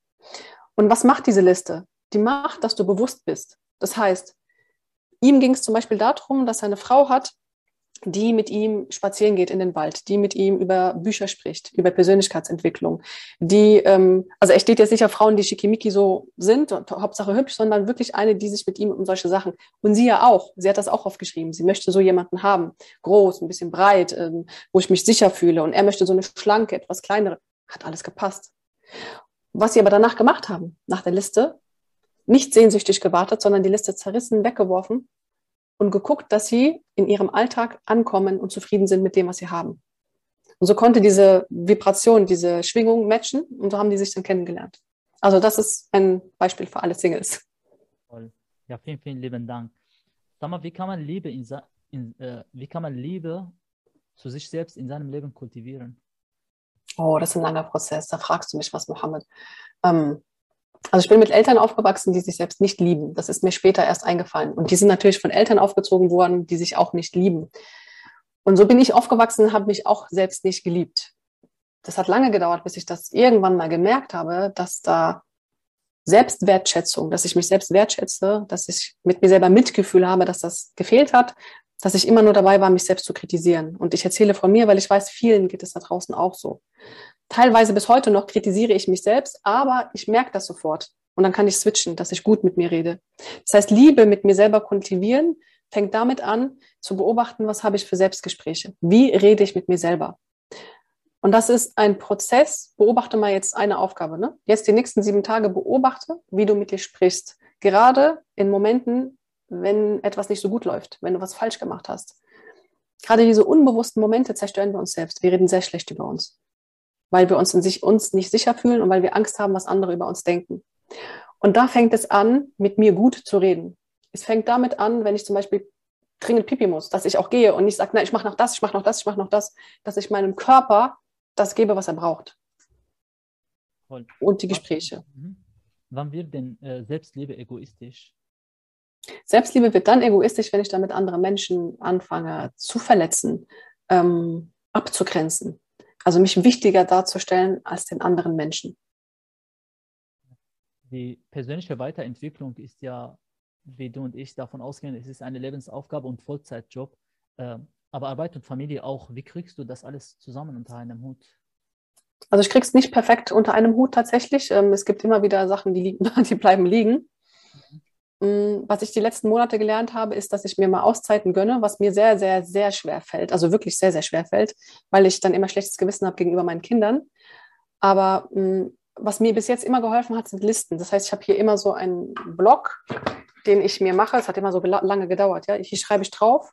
Und was macht diese Liste? Die macht, dass du bewusst bist. Das heißt, ihm ging es zum Beispiel darum, dass er eine Frau hat, die mit ihm spazieren geht in den Wald, die mit ihm über Bücher spricht, über Persönlichkeitsentwicklung, die, ähm, also er steht jetzt nicht auf Frauen, die schickimicki so sind, und Hauptsache hübsch, sondern wirklich eine, die sich mit ihm um solche Sachen, und sie ja auch, sie hat das auch aufgeschrieben, sie möchte so jemanden haben, groß, ein bisschen breit, ähm, wo ich mich sicher fühle, und er möchte so eine schlanke, etwas kleinere, hat alles gepasst. Was sie aber danach gemacht haben, nach der Liste, nicht sehnsüchtig gewartet, sondern die Liste zerrissen, weggeworfen und geguckt, dass sie in ihrem Alltag ankommen und zufrieden sind mit dem, was sie haben. Und so konnte diese Vibration, diese Schwingung matchen und so haben die sich dann kennengelernt. Also das ist ein Beispiel für alle Singles.
Ja, vielen, vielen lieben Dank. Sag mal, wie kann man Liebe, in, in äh, wie kann man Liebe zu sich selbst in seinem Leben kultivieren?
Oh, das ist ein langer Prozess. Da fragst du mich was, Mohammed. Ähm, also ich bin mit Eltern aufgewachsen, die sich selbst nicht lieben. Das ist mir später erst eingefallen. Und die sind natürlich von Eltern aufgezogen worden, die sich auch nicht lieben. Und so bin ich aufgewachsen, habe mich auch selbst nicht geliebt. Das hat lange gedauert, bis ich das irgendwann mal gemerkt habe, dass da Selbstwertschätzung, dass ich mich selbst wertschätze, dass ich mit mir selber Mitgefühl habe, dass das gefehlt hat, dass ich immer nur dabei war, mich selbst zu kritisieren. Und ich erzähle von mir, weil ich weiß, vielen geht es da draußen auch so Teilweise bis heute noch kritisiere ich mich selbst, aber ich merke das sofort. Und dann kann ich switchen, dass ich gut mit mir rede. Das heißt, Liebe mit mir selber kultivieren fängt damit an, zu beobachten, was habe ich für Selbstgespräche? Wie rede ich mit mir selber? Und das ist ein Prozess. Beobachte mal jetzt eine Aufgabe. Ne? Jetzt die nächsten sieben Tage beobachte, wie du mit dir sprichst. Gerade in Momenten, wenn etwas nicht so gut läuft, wenn du was falsch gemacht hast. Gerade diese unbewussten Momente zerstören wir uns selbst. Wir reden sehr schlecht über uns, weil wir uns in sich uns nicht sicher fühlen und weil wir Angst haben, was andere über uns denken. Und da fängt es an, mit mir gut zu reden. Es fängt damit an, wenn ich zum Beispiel dringend pipi muss, dass ich auch gehe und nicht sage, nein, ich mache noch das, ich mache noch das, ich mache noch das, dass ich meinem Körper das gebe, was er braucht. Voll. Und die Gespräche.
Mhm. Wann wird denn äh, Selbstliebe egoistisch?
Selbstliebe wird dann egoistisch, wenn ich damit andere Menschen anfange zu verletzen, ähm, abzugrenzen. Also mich wichtiger darzustellen als den anderen Menschen.
Die persönliche Weiterentwicklung ist ja, wie du und ich davon ausgehen, es ist eine Lebensaufgabe und Vollzeitjob. Ähm, aber Arbeit und Familie auch. Wie kriegst du das alles zusammen unter einem Hut?
Also ich krieg's nicht perfekt unter einem Hut tatsächlich. Ähm, es gibt immer wieder Sachen, die, liegen, die bleiben liegen. Mhm. Was ich die letzten Monate gelernt habe, ist, dass ich mir mal Auszeiten gönne, was mir sehr, sehr, sehr schwer fällt. Also wirklich sehr, sehr schwer fällt, weil ich dann immer schlechtes Gewissen habe gegenüber meinen Kindern. Aber mm, was mir bis jetzt immer geholfen hat, sind Listen. Das heißt, ich habe hier immer so einen Blog, den ich mir mache. Es hat immer so lange gedauert. Ja? Hier schreibe ich drauf,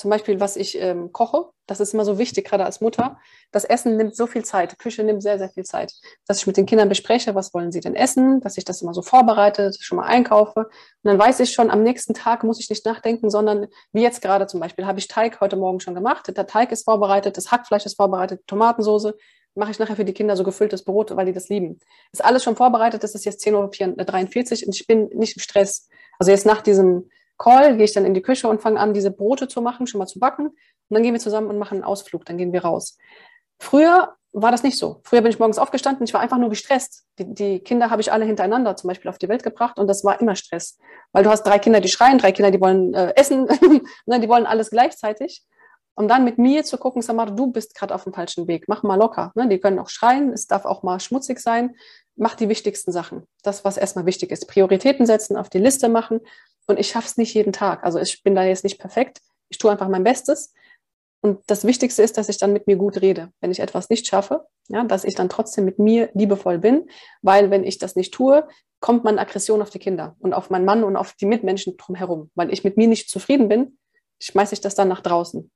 zum Beispiel, was ich ähm, koche, das ist immer so wichtig, gerade als Mutter. Das Essen nimmt so viel Zeit, Küche nimmt sehr, sehr viel Zeit, dass ich mit den Kindern bespreche, was wollen sie denn essen, dass ich das immer so vorbereite, schon mal einkaufe. Und dann weiß ich schon, am nächsten Tag muss ich nicht nachdenken, sondern wie jetzt gerade zum Beispiel, habe ich Teig heute Morgen schon gemacht. Der Teig ist vorbereitet, das Hackfleisch ist vorbereitet, Tomatensoße. Mache ich nachher für die Kinder so gefülltes Brot, weil die das lieben. Ist alles schon vorbereitet, das ist jetzt 10.43 Uhr und ich bin nicht im Stress. Also jetzt nach diesem Call gehe ich dann in die Küche und fange an, diese Brote zu machen, schon mal zu backen. Und dann gehen wir zusammen und machen einen Ausflug, dann gehen wir raus. Früher war das nicht so. Früher bin ich morgens aufgestanden, ich war einfach nur gestresst. Die, die Kinder habe ich alle hintereinander zum Beispiel auf die Welt gebracht und das war immer Stress. Weil du hast drei Kinder, die schreien, drei Kinder, die wollen äh, essen, ne, die wollen alles gleichzeitig. Um dann mit mir zu gucken, Samar, du bist gerade auf dem falschen Weg, mach mal locker. Ne? Die können auch schreien, es darf auch mal schmutzig sein. Mach die wichtigsten Sachen. Das, was erstmal wichtig ist. Prioritäten setzen, auf die Liste machen und ich schaffe es nicht jeden Tag. Also ich bin da jetzt nicht perfekt. Ich tue einfach mein Bestes. Und das Wichtigste ist, dass ich dann mit mir gut rede. Wenn ich etwas nicht schaffe, ja, dass ich dann trotzdem mit mir liebevoll bin, weil wenn ich das nicht tue, kommt meine Aggression auf die Kinder und auf meinen Mann und auf die Mitmenschen drumherum. Weil ich mit mir nicht zufrieden bin, schmeiße ich das dann nach draußen.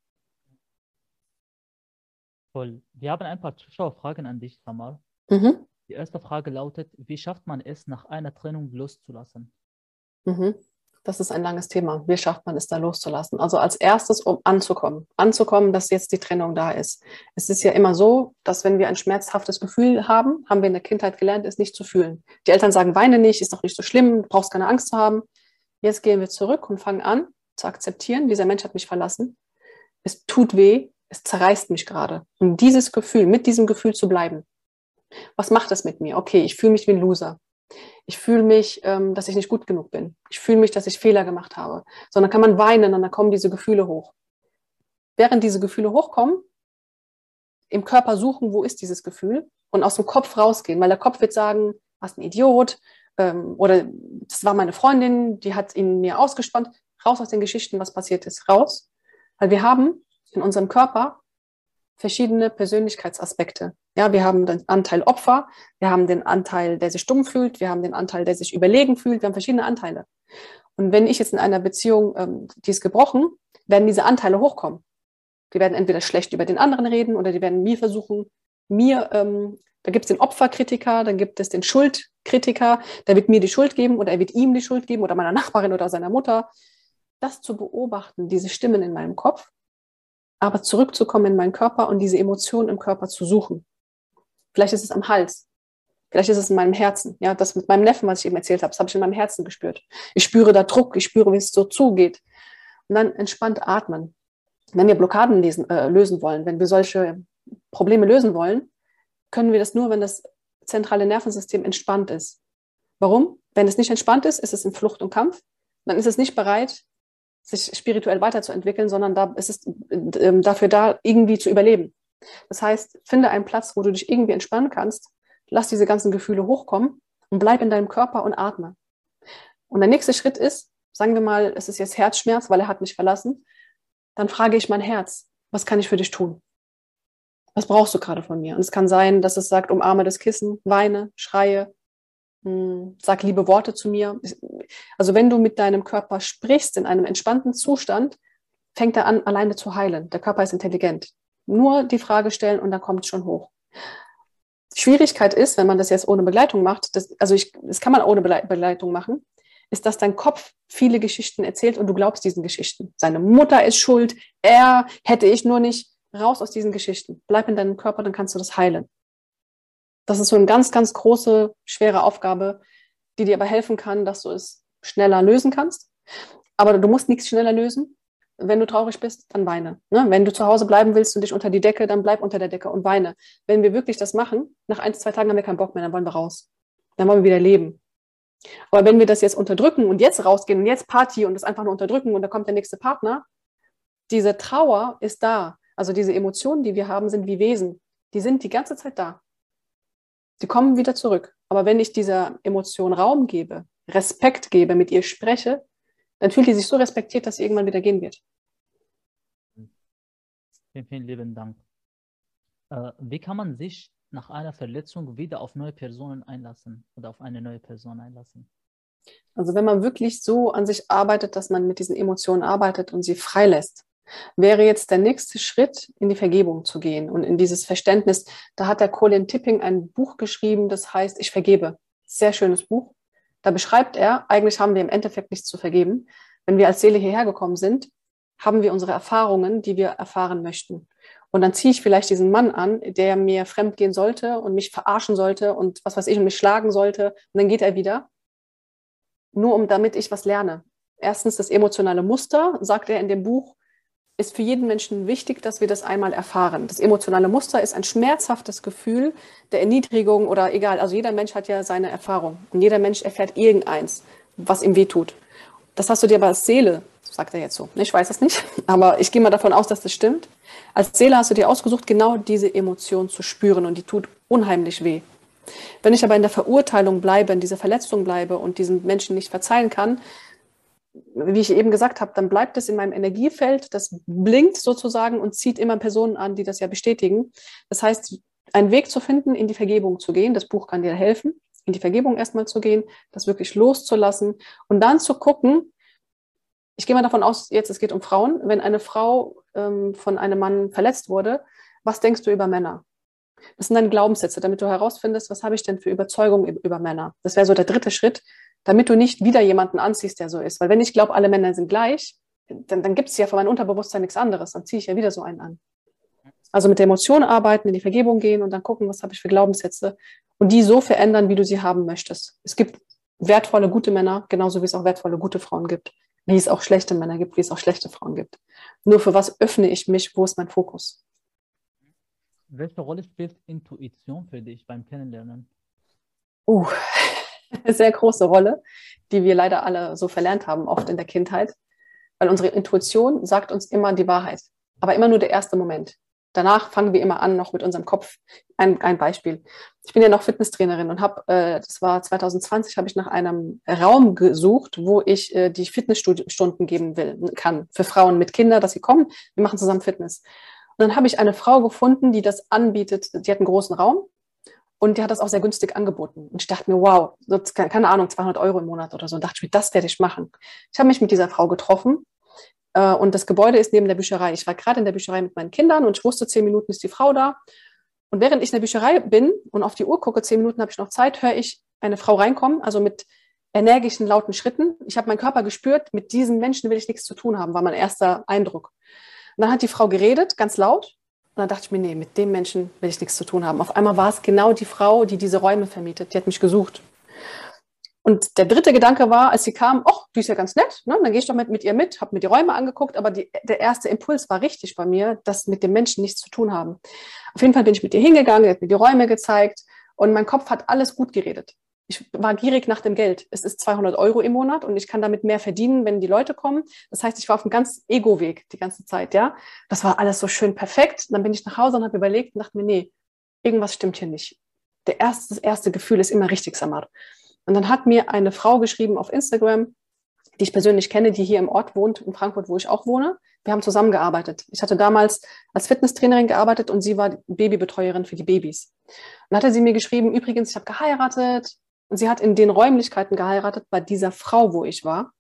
Voll. Wir haben ein paar Zuschauerfragen an dich, Samar. Mhm. Die erste Frage lautet, wie schafft man es, nach einer Trennung loszulassen?
Mhm. Das ist ein langes Thema. Wie schafft man es da loszulassen? Also als erstes, um anzukommen. Anzukommen, dass jetzt die Trennung da ist. Es ist ja immer so, dass wenn wir ein schmerzhaftes Gefühl haben, haben wir in der Kindheit gelernt, es nicht zu fühlen. Die Eltern sagen, weine nicht, ist doch nicht so schlimm, du brauchst keine Angst zu haben. Jetzt gehen wir zurück und fangen an zu akzeptieren, dieser Mensch hat mich verlassen. Es tut weh, es zerreißt mich gerade. Und dieses Gefühl, mit diesem Gefühl zu bleiben. Was macht das mit mir? Okay, ich fühle mich wie ein Loser. Ich fühle mich, ähm, dass ich nicht gut genug bin. Ich fühle mich, dass ich Fehler gemacht habe. Sondern kann man weinen und dann kommen diese Gefühle hoch. Während diese Gefühle hochkommen, im Körper suchen, wo ist dieses Gefühl und aus dem Kopf rausgehen, weil der Kopf wird sagen, was ein Idiot ähm, oder das war meine Freundin, die hat ihn mir ausgespannt. Raus aus den Geschichten, was passiert ist, raus. Weil wir haben in unserem Körper verschiedene Persönlichkeitsaspekte. Ja, wir haben den Anteil Opfer, wir haben den Anteil, der sich stumm fühlt, wir haben den Anteil, der sich überlegen fühlt, wir haben verschiedene Anteile. Und wenn ich jetzt in einer Beziehung, ähm, die ist gebrochen, werden diese Anteile hochkommen. Die werden entweder schlecht über den anderen reden oder die werden mir versuchen, mir, ähm, da gibt es den Opferkritiker, dann gibt es den Schuldkritiker, der wird mir die Schuld geben oder er wird ihm die Schuld geben oder meiner Nachbarin oder seiner Mutter. Das zu beobachten, diese Stimmen in meinem Kopf, aber zurückzukommen in meinen Körper und diese Emotionen im Körper zu suchen. Vielleicht ist es am Hals. Vielleicht ist es in meinem Herzen. Ja, das mit meinem Neffen, was ich eben erzählt habe, das habe ich in meinem Herzen gespürt. Ich spüre da Druck, ich spüre, wie es so zugeht. Und dann entspannt atmen. Wenn wir Blockaden lesen, äh, lösen wollen, wenn wir solche Probleme lösen wollen, können wir das nur, wenn das zentrale Nervensystem entspannt ist. Warum? Wenn es nicht entspannt ist, ist es in Flucht und Kampf. Dann ist es nicht bereit, sich spirituell weiterzuentwickeln, sondern da ist es äh, dafür da, irgendwie zu überleben. Das heißt, finde einen Platz, wo du dich irgendwie entspannen kannst, lass diese ganzen Gefühle hochkommen und bleib in deinem Körper und atme. Und der nächste Schritt ist, sagen wir mal, es ist jetzt Herzschmerz, weil er hat mich verlassen, dann frage ich mein Herz, was kann ich für dich tun? Was brauchst du gerade von mir? Und es kann sein, dass es sagt, umarme das Kissen, weine, schreie, sag liebe Worte zu mir. Also wenn du mit deinem Körper sprichst in einem entspannten Zustand, fängt er an, alleine zu heilen. Der Körper ist intelligent. Nur die Frage stellen und dann kommt es schon hoch. Schwierigkeit ist, wenn man das jetzt ohne Begleitung macht, das, also ich, das kann man ohne Begleitung machen, ist, dass dein Kopf viele Geschichten erzählt und du glaubst diesen Geschichten. Seine Mutter ist schuld, er hätte ich nur nicht. Raus aus diesen Geschichten. Bleib in deinem Körper, dann kannst du das heilen. Das ist so eine ganz, ganz große, schwere Aufgabe, die dir aber helfen kann, dass du es schneller lösen kannst. Aber du musst nichts schneller lösen. Wenn du traurig bist, dann weine. Ne? Wenn du zu Hause bleiben willst und dich unter die Decke, dann bleib unter der Decke und weine. Wenn wir wirklich das machen, nach ein, zwei Tagen haben wir keinen Bock mehr, dann wollen wir raus. Dann wollen wir wieder leben. Aber wenn wir das jetzt unterdrücken und jetzt rausgehen und jetzt Party und das einfach nur unterdrücken und da kommt der nächste Partner, diese Trauer ist da. Also diese Emotionen, die wir haben, sind wie Wesen. Die sind die ganze Zeit da. Die kommen wieder zurück. Aber wenn ich dieser Emotion Raum gebe, Respekt gebe, mit ihr spreche, dann fühlt die sich so respektiert, dass sie irgendwann wieder gehen wird.
Vielen, vielen lieben Dank. Äh, wie kann man sich nach einer Verletzung wieder auf neue Personen einlassen oder auf eine neue Person einlassen?
Also wenn man wirklich so an sich arbeitet, dass man mit diesen Emotionen arbeitet und sie freilässt, wäre jetzt der nächste Schritt, in die Vergebung zu gehen und in dieses Verständnis. Da hat der Colin Tipping ein Buch geschrieben, das heißt Ich vergebe. Sehr schönes Buch. Da beschreibt er, eigentlich haben wir im Endeffekt nichts zu vergeben. Wenn wir als Seele hierher gekommen sind, haben wir unsere Erfahrungen, die wir erfahren möchten. Und dann ziehe ich vielleicht diesen Mann an, der mir fremd gehen sollte und mich verarschen sollte und was weiß ich und mich schlagen sollte. Und dann geht er wieder. Nur um damit ich was lerne. Erstens das emotionale Muster, sagt er in dem Buch, ist für jeden Menschen wichtig, dass wir das einmal erfahren. Das emotionale Muster ist ein schmerzhaftes Gefühl der Erniedrigung oder egal. Also jeder Mensch hat ja seine Erfahrung und jeder Mensch erfährt irgendeins, was ihm wehtut. Das hast du dir aber als Seele, sagt er jetzt so. Ich weiß es nicht, aber ich gehe mal davon aus, dass das stimmt. Als Seele hast du dir ausgesucht, genau diese Emotion zu spüren und die tut unheimlich weh. Wenn ich aber in der Verurteilung bleibe, in dieser Verletzung bleibe und diesen Menschen nicht verzeihen kann, wie ich eben gesagt habe, dann bleibt es in meinem Energiefeld, das blinkt sozusagen und zieht immer Personen an, die das ja bestätigen. Das heißt, einen Weg zu finden, in die Vergebung zu gehen, das Buch kann dir helfen, in die Vergebung erstmal zu gehen, das wirklich loszulassen und dann zu gucken, ich gehe mal davon aus, jetzt es geht um Frauen, wenn eine Frau ähm, von einem Mann verletzt wurde, was denkst du über Männer? Das sind dann Glaubenssätze, damit du herausfindest, was habe ich denn für Überzeugungen über Männer. Das wäre so der dritte Schritt, damit du nicht wieder jemanden anziehst, der so ist. Weil wenn ich glaube, alle Männer sind gleich, dann, dann gibt es ja von meinem Unterbewusstsein nichts anderes. Dann ziehe ich ja wieder so einen an. Also mit der Emotion arbeiten, in die Vergebung gehen und dann gucken, was habe ich für Glaubenssätze und die so verändern, wie du sie haben möchtest. Es gibt wertvolle, gute Männer, genauso wie es auch wertvolle, gute Frauen gibt. Wie es auch schlechte Männer gibt, wie es auch schlechte Frauen gibt. Nur für was öffne ich mich? Wo ist mein Fokus?
Welche Rolle spielt Intuition für dich beim Kennenlernen?
Uh, sehr große Rolle, die wir leider alle so verlernt haben, oft in der Kindheit. Weil unsere Intuition sagt uns immer die Wahrheit, aber immer nur der erste Moment. Danach fangen wir immer an, noch mit unserem Kopf. Ein, ein Beispiel. Ich bin ja noch Fitnesstrainerin und habe, äh, das war 2020, habe ich nach einem Raum gesucht, wo ich äh, die Fitnessstunden geben will, kann für Frauen mit Kindern, dass sie kommen. Wir machen zusammen Fitness. Und dann habe ich eine Frau gefunden, die das anbietet. Die hat einen großen Raum und die hat das auch sehr günstig angeboten. Und ich dachte mir, wow, keine Ahnung, 200 Euro im Monat oder so. Und dachte ich mir, das werde ich machen. Ich habe mich mit dieser Frau getroffen. Äh, und das Gebäude ist neben der Bücherei. Ich war gerade in der Bücherei mit meinen Kindern und ich wusste, zehn Minuten ist die Frau da. Und während ich in der Bücherei bin und auf die Uhr gucke, zehn Minuten habe ich noch Zeit, höre ich eine Frau reinkommen, also mit energischen, lauten Schritten. Ich habe meinen Körper gespürt, mit diesen Menschen will ich nichts zu tun haben, war mein erster Eindruck. Und dann hat die Frau geredet, ganz laut. Und dann dachte ich mir, nee, mit dem Menschen will ich nichts zu tun haben. Auf einmal war es genau die Frau, die diese Räume vermietet. Die hat mich gesucht. Und der dritte Gedanke war, als sie kam, ach, die ist ja ganz nett, ne? dann gehe ich doch mit, mit ihr mit, habe mir die Räume angeguckt, aber die, der erste Impuls war richtig bei mir, das mit dem Menschen nichts zu tun haben. Auf jeden Fall bin ich mit ihr hingegangen, hat mir die Räume gezeigt und mein Kopf hat alles gut geredet. Ich war gierig nach dem Geld. Es ist 200 Euro im Monat und ich kann damit mehr verdienen, wenn die Leute kommen. Das heißt, ich war auf einem ganz Ego-Weg die ganze Zeit, ja. Das war alles so schön perfekt. Und dann bin ich nach Hause und habe überlegt und dachte mir, nee, irgendwas stimmt hier nicht. Der erste, das erste Gefühl ist immer richtig, Samar. Und dann hat mir eine Frau geschrieben auf Instagram, die ich persönlich kenne, die hier im Ort wohnt, in Frankfurt, wo ich auch wohne. Wir haben zusammengearbeitet. Ich hatte damals als Fitnesstrainerin gearbeitet und sie war Babybetreuerin für die Babys. Und dann hatte sie mir geschrieben, übrigens, ich habe geheiratet. Und sie hat in den Räumlichkeiten geheiratet bei dieser Frau, wo ich war.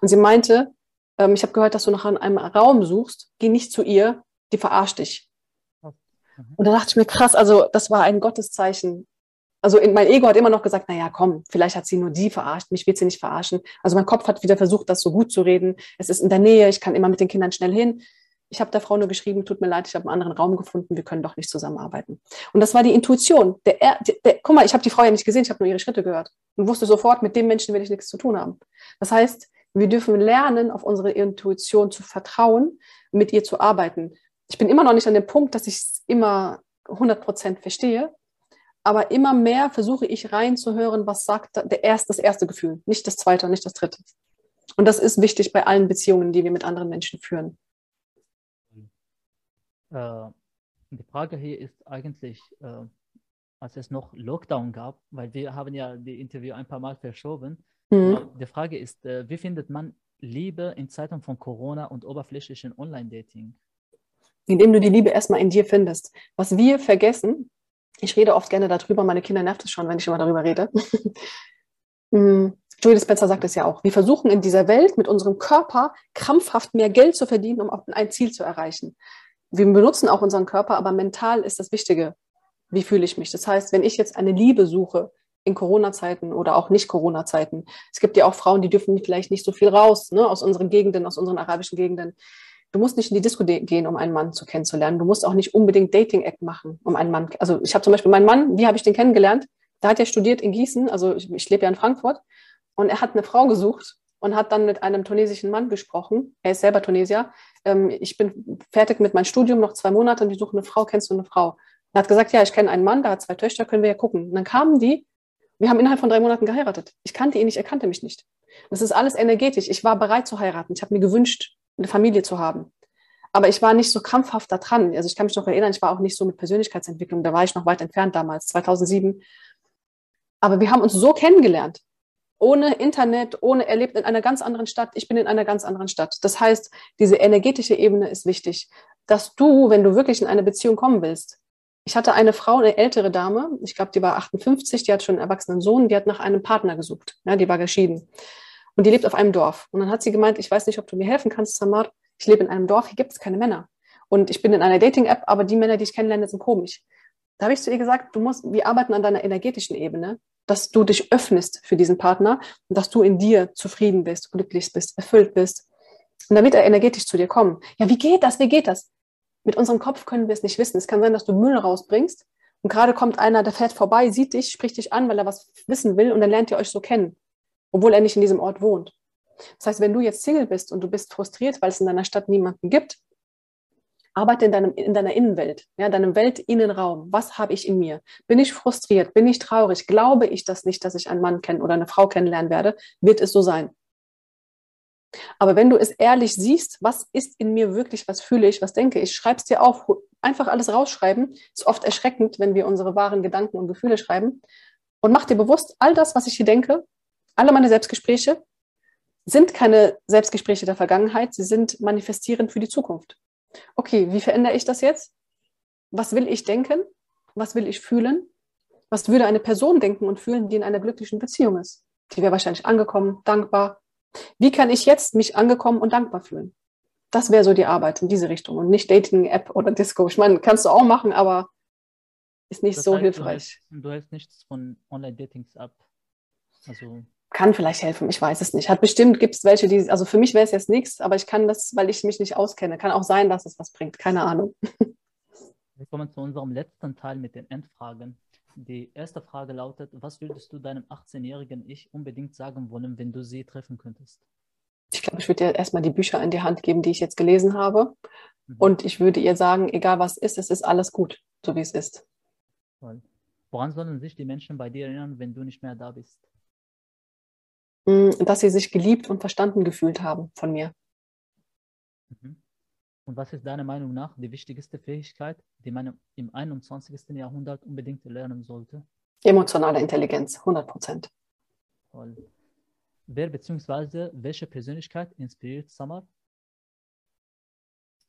Und sie meinte, ähm, ich habe gehört, dass du nach einem Raum suchst, geh nicht zu ihr, die verarscht dich. Mhm. Und da dachte ich mir, krass, also das war ein Gotteszeichen also in, mein Ego hat immer noch gesagt, naja, komm, vielleicht hat sie nur die verarscht, mich wird sie nicht verarschen. Also mein Kopf hat wieder versucht, das so gut zu reden. Es ist in der Nähe, ich kann immer mit den Kindern schnell hin. Ich habe der Frau nur geschrieben, tut mir leid, ich habe einen anderen Raum gefunden, wir können doch nicht zusammenarbeiten. Und das war die Intuition. Der, der, der, guck mal, ich habe die Frau ja nicht gesehen, ich habe nur ihre Schritte gehört und wusste sofort, mit dem Menschen will ich nichts zu tun haben. Das heißt, wir dürfen lernen, auf unsere Intuition zu vertrauen, mit ihr zu arbeiten. Ich bin immer noch nicht an dem Punkt, dass ich es immer 100 Prozent verstehe, aber immer mehr versuche ich reinzuhören, was sagt der erst, das erste Gefühl, nicht das zweite, nicht das dritte. Und das ist wichtig bei allen Beziehungen, die wir mit anderen Menschen führen.
Äh, die Frage hier ist eigentlich, äh, als es noch Lockdown gab, weil wir haben ja die Interview ein paar Mal verschoben. Mhm. Die Frage ist, äh, wie findet man Liebe in Zeiten von Corona und oberflächlichen Online-Dating?
Indem du die Liebe erstmal in dir findest. Was wir vergessen, ich rede oft gerne darüber, meine Kinder nervt es schon, wenn ich immer darüber rede. Mm, Julie Spencer sagt es ja auch. Wir versuchen in dieser Welt mit unserem Körper krampfhaft mehr Geld zu verdienen, um ein Ziel zu erreichen. Wir benutzen auch unseren Körper, aber mental ist das Wichtige. Wie fühle ich mich? Das heißt, wenn ich jetzt eine Liebe suche in Corona-Zeiten oder auch nicht Corona-Zeiten, es gibt ja auch Frauen, die dürfen vielleicht nicht so viel raus, ne, aus unseren Gegenden, aus unseren arabischen Gegenden. Du musst nicht in die Disco gehen, um einen Mann zu kennenzulernen. Du musst auch nicht unbedingt Dating-Act machen, um einen Mann. Also ich habe zum Beispiel meinen Mann, wie habe ich den kennengelernt? Da hat er studiert in Gießen, also ich, ich lebe ja in Frankfurt, und er hat eine Frau gesucht und hat dann mit einem tunesischen Mann gesprochen. Er ist selber Tunesier. Ähm, ich bin fertig mit meinem Studium, noch zwei Monate und ich suche eine Frau. Kennst du eine Frau? Er hat gesagt, ja, ich kenne einen Mann, der hat zwei Töchter, können wir ja gucken. Und dann kamen die, wir haben innerhalb von drei Monaten geheiratet. Ich kannte ihn nicht, er kannte mich nicht. Das ist alles energetisch. Ich war bereit zu heiraten. Ich habe mir gewünscht, eine Familie zu haben. Aber ich war nicht so krampfhaft da dran. Also ich kann mich noch erinnern, ich war auch nicht so mit Persönlichkeitsentwicklung, da war ich noch weit entfernt damals, 2007. Aber wir haben uns so kennengelernt. Ohne Internet, ohne, er lebt in einer ganz anderen Stadt, ich bin in einer ganz anderen Stadt. Das heißt, diese energetische Ebene ist wichtig, dass du, wenn du wirklich in eine Beziehung kommen willst, ich hatte eine Frau, eine ältere Dame, ich glaube, die war 58, die hat schon einen erwachsenen Sohn, die hat nach einem Partner gesucht. Ja, die war geschieden. Und die lebt auf einem Dorf. Und dann hat sie gemeint, ich weiß nicht, ob du mir helfen kannst, Samar. Ich lebe in einem Dorf, hier gibt es keine Männer. Und ich bin in einer Dating-App, aber die Männer, die ich kennenlerne, sind komisch. Da habe ich zu ihr gesagt, du musst, wir arbeiten an deiner energetischen Ebene, dass du dich öffnest für diesen Partner und dass du in dir zufrieden bist, glücklich bist, erfüllt bist. Und wird er energetisch zu dir kommen. Ja, wie geht das? Wie geht das? Mit unserem Kopf können wir es nicht wissen. Es kann sein, dass du Müll rausbringst und gerade kommt einer, der fährt vorbei, sieht dich, spricht dich an, weil er was wissen will und dann lernt ihr euch so kennen, obwohl er nicht in diesem Ort wohnt. Das heißt, wenn du jetzt Single bist und du bist frustriert, weil es in deiner Stadt niemanden gibt, arbeite in, deinem, in deiner Innenwelt, ja, deinem Weltinnenraum. Was habe ich in mir? Bin ich frustriert? Bin ich traurig? Glaube ich das nicht, dass ich einen Mann kennen oder eine Frau kennenlernen werde? Wird es so sein? Aber wenn du es ehrlich siehst, was ist in mir wirklich, was fühle ich, was denke ich, schreib es dir auf, einfach alles rausschreiben. Ist oft erschreckend, wenn wir unsere wahren Gedanken und Gefühle schreiben. Und mach dir bewusst, all das, was ich hier denke, alle meine Selbstgespräche, sind keine Selbstgespräche der Vergangenheit, sie sind manifestierend für die Zukunft. Okay, wie verändere ich das jetzt? Was will ich denken? Was will ich fühlen? Was würde eine Person denken und fühlen, die in einer glücklichen Beziehung ist? Die wäre wahrscheinlich angekommen, dankbar. Wie kann ich jetzt mich angekommen und dankbar fühlen? Das wäre so die Arbeit in diese Richtung und nicht Dating-App oder Disco. Ich meine, kannst du auch machen, aber ist nicht das so heißt, hilfreich.
Du hältst, du hältst nichts von Online-Datings ab.
Also kann vielleicht helfen, ich weiß es nicht. Hat bestimmt, gibt es welche, die, also für mich wäre es jetzt nichts, aber ich kann das, weil ich mich nicht auskenne. Kann auch sein, dass es was bringt, keine Ahnung.
Wir kommen zu unserem letzten Teil mit den Endfragen. Die erste Frage lautet, was würdest du deinem 18-jährigen Ich unbedingt sagen wollen, wenn du sie treffen könntest?
Ich glaube, ich würde dir erstmal die Bücher in die Hand geben, die ich jetzt gelesen habe. Mhm. Und ich würde ihr sagen, egal was ist, es ist alles gut, so wie es ist.
Wollen Woran sollen sich die Menschen bei dir erinnern, wenn du nicht mehr da bist?
Mm, dass sie sich geliebt und verstanden gefühlt haben von mir.
Mhm. Und was ist deiner Meinung nach die wichtigste Fähigkeit, die man im 21. Jahrhundert unbedingt lernen sollte?
Emotionale Intelligenz, 100 Prozent.
Toll. Wer bzw. welche Persönlichkeit inspiriert Samar?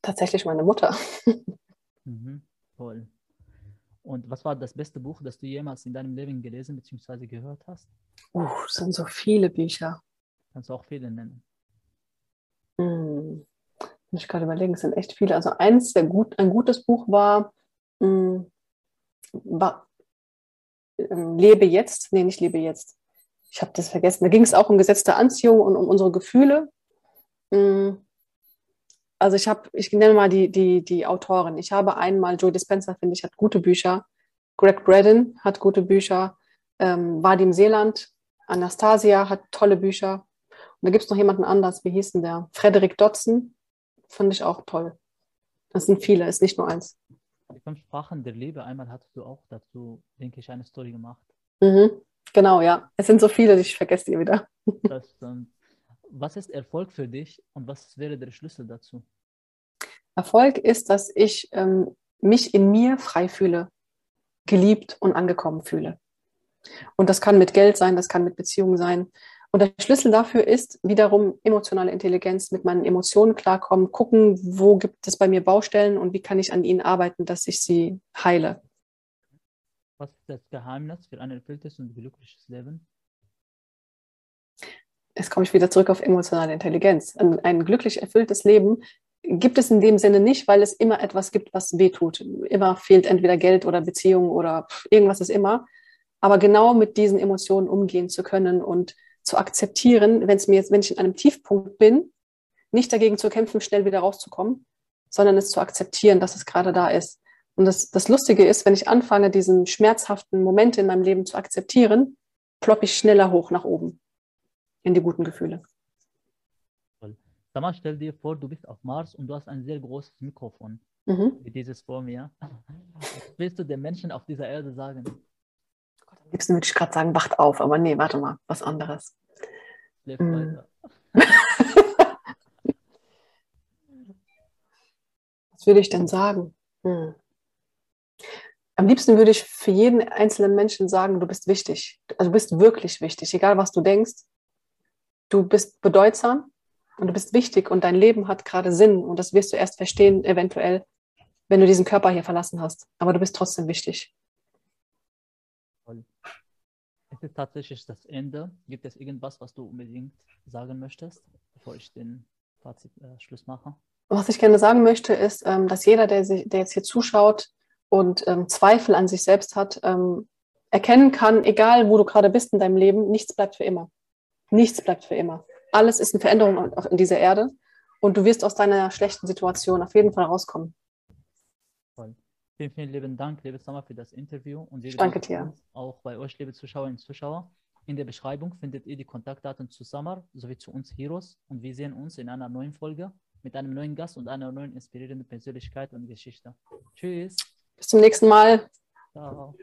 Tatsächlich meine Mutter.
Mhm. Toll. Und was war das beste Buch, das du jemals in deinem Leben gelesen bzw. gehört hast?
Uh, es sind so viele Bücher.
Kannst du auch viele nennen?
Hm. Muss ich gerade überlegen, es sind echt viele. Also eins, der gut, ein gutes Buch war, hm, war ähm, Lebe jetzt. Nee, nicht Lebe jetzt. Ich habe das vergessen. Da ging es auch um Gesetz der Anziehung und um unsere Gefühle. Hm. Also ich habe, ich nenne mal die, die, die Autorin. Ich habe einmal, Joe Dispenza, finde ich, hat gute Bücher. Greg Braden hat gute Bücher. Ähm, Vadim Seeland, Anastasia hat tolle Bücher. Und da gibt es noch jemanden anders, wie hieß denn der? Frederik Dotzen, fand ich auch toll. Das sind viele, ist nicht nur eins.
Die fünf Sprachen der Liebe, einmal hattest du auch dazu, denke ich, eine Story gemacht.
Mhm, genau, ja. Es sind so viele, ich vergesse die wieder.
Das, ähm, was ist Erfolg für dich und was wäre der Schlüssel dazu?
Erfolg ist, dass ich ähm, mich in mir frei fühle, geliebt und angekommen fühle. Und das kann mit Geld sein, das kann mit Beziehungen sein. Und der Schlüssel dafür ist wiederum emotionale Intelligenz, mit meinen Emotionen klarkommen, gucken, wo gibt es bei mir Baustellen und wie kann ich an ihnen arbeiten, dass ich sie heile.
Was ist das Geheimnis für ein erfülltes und glückliches Leben?
Jetzt komme ich wieder zurück auf emotionale Intelligenz. Ein, ein glücklich erfülltes Leben gibt es in dem Sinne nicht, weil es immer etwas gibt, was wehtut. Immer fehlt entweder Geld oder Beziehung oder irgendwas ist immer. Aber genau mit diesen Emotionen umgehen zu können und zu akzeptieren, wenn es mir jetzt, wenn ich in einem Tiefpunkt bin, nicht dagegen zu kämpfen, schnell wieder rauszukommen, sondern es zu akzeptieren, dass es gerade da ist. Und das, das Lustige ist, wenn ich anfange, diesen schmerzhaften Momente in meinem Leben zu akzeptieren, ploppe ich schneller hoch nach oben in die guten Gefühle.
Sag mal, stell dir vor, du bist auf Mars und du hast ein sehr großes Mikrofon, mhm. wie dieses vor mir. Was willst du den Menschen auf dieser Erde sagen?
Am liebsten würde ich gerade sagen, wacht auf, aber nee, warte mal, was anderes. Leb mm. weiter. was würde ich denn sagen? Hm. Am liebsten würde ich für jeden einzelnen Menschen sagen, du bist wichtig. Also du bist wirklich wichtig, egal was du denkst. Du bist bedeutsam und du bist wichtig und dein Leben hat gerade Sinn und das wirst du erst verstehen, eventuell, wenn du diesen Körper hier verlassen hast. Aber du bist trotzdem wichtig.
Es ist tatsächlich das Ende. Gibt es irgendwas, was du unbedingt sagen möchtest, bevor ich den Fazit äh, Schluss mache?
Was ich gerne sagen möchte, ist, ähm, dass jeder, der, sich, der jetzt hier zuschaut und ähm, Zweifel an sich selbst hat, ähm, erkennen kann, egal wo du gerade bist in deinem Leben, nichts bleibt für immer. Nichts bleibt für immer. Alles ist eine Veränderung in dieser Erde und du wirst aus deiner schlechten Situation auf jeden Fall rauskommen.
Vielen, vielen lieben Dank, liebe Samar, für das Interview. Und
Danke dir.
Auch bei euch, liebe Zuschauerinnen und Zuschauer. In der Beschreibung findet ihr die Kontaktdaten zu Samar sowie zu uns Heroes. Und wir sehen uns in einer neuen Folge mit einem neuen Gast und einer neuen inspirierenden Persönlichkeit und Geschichte. Tschüss.
Bis zum nächsten Mal.
Ciao.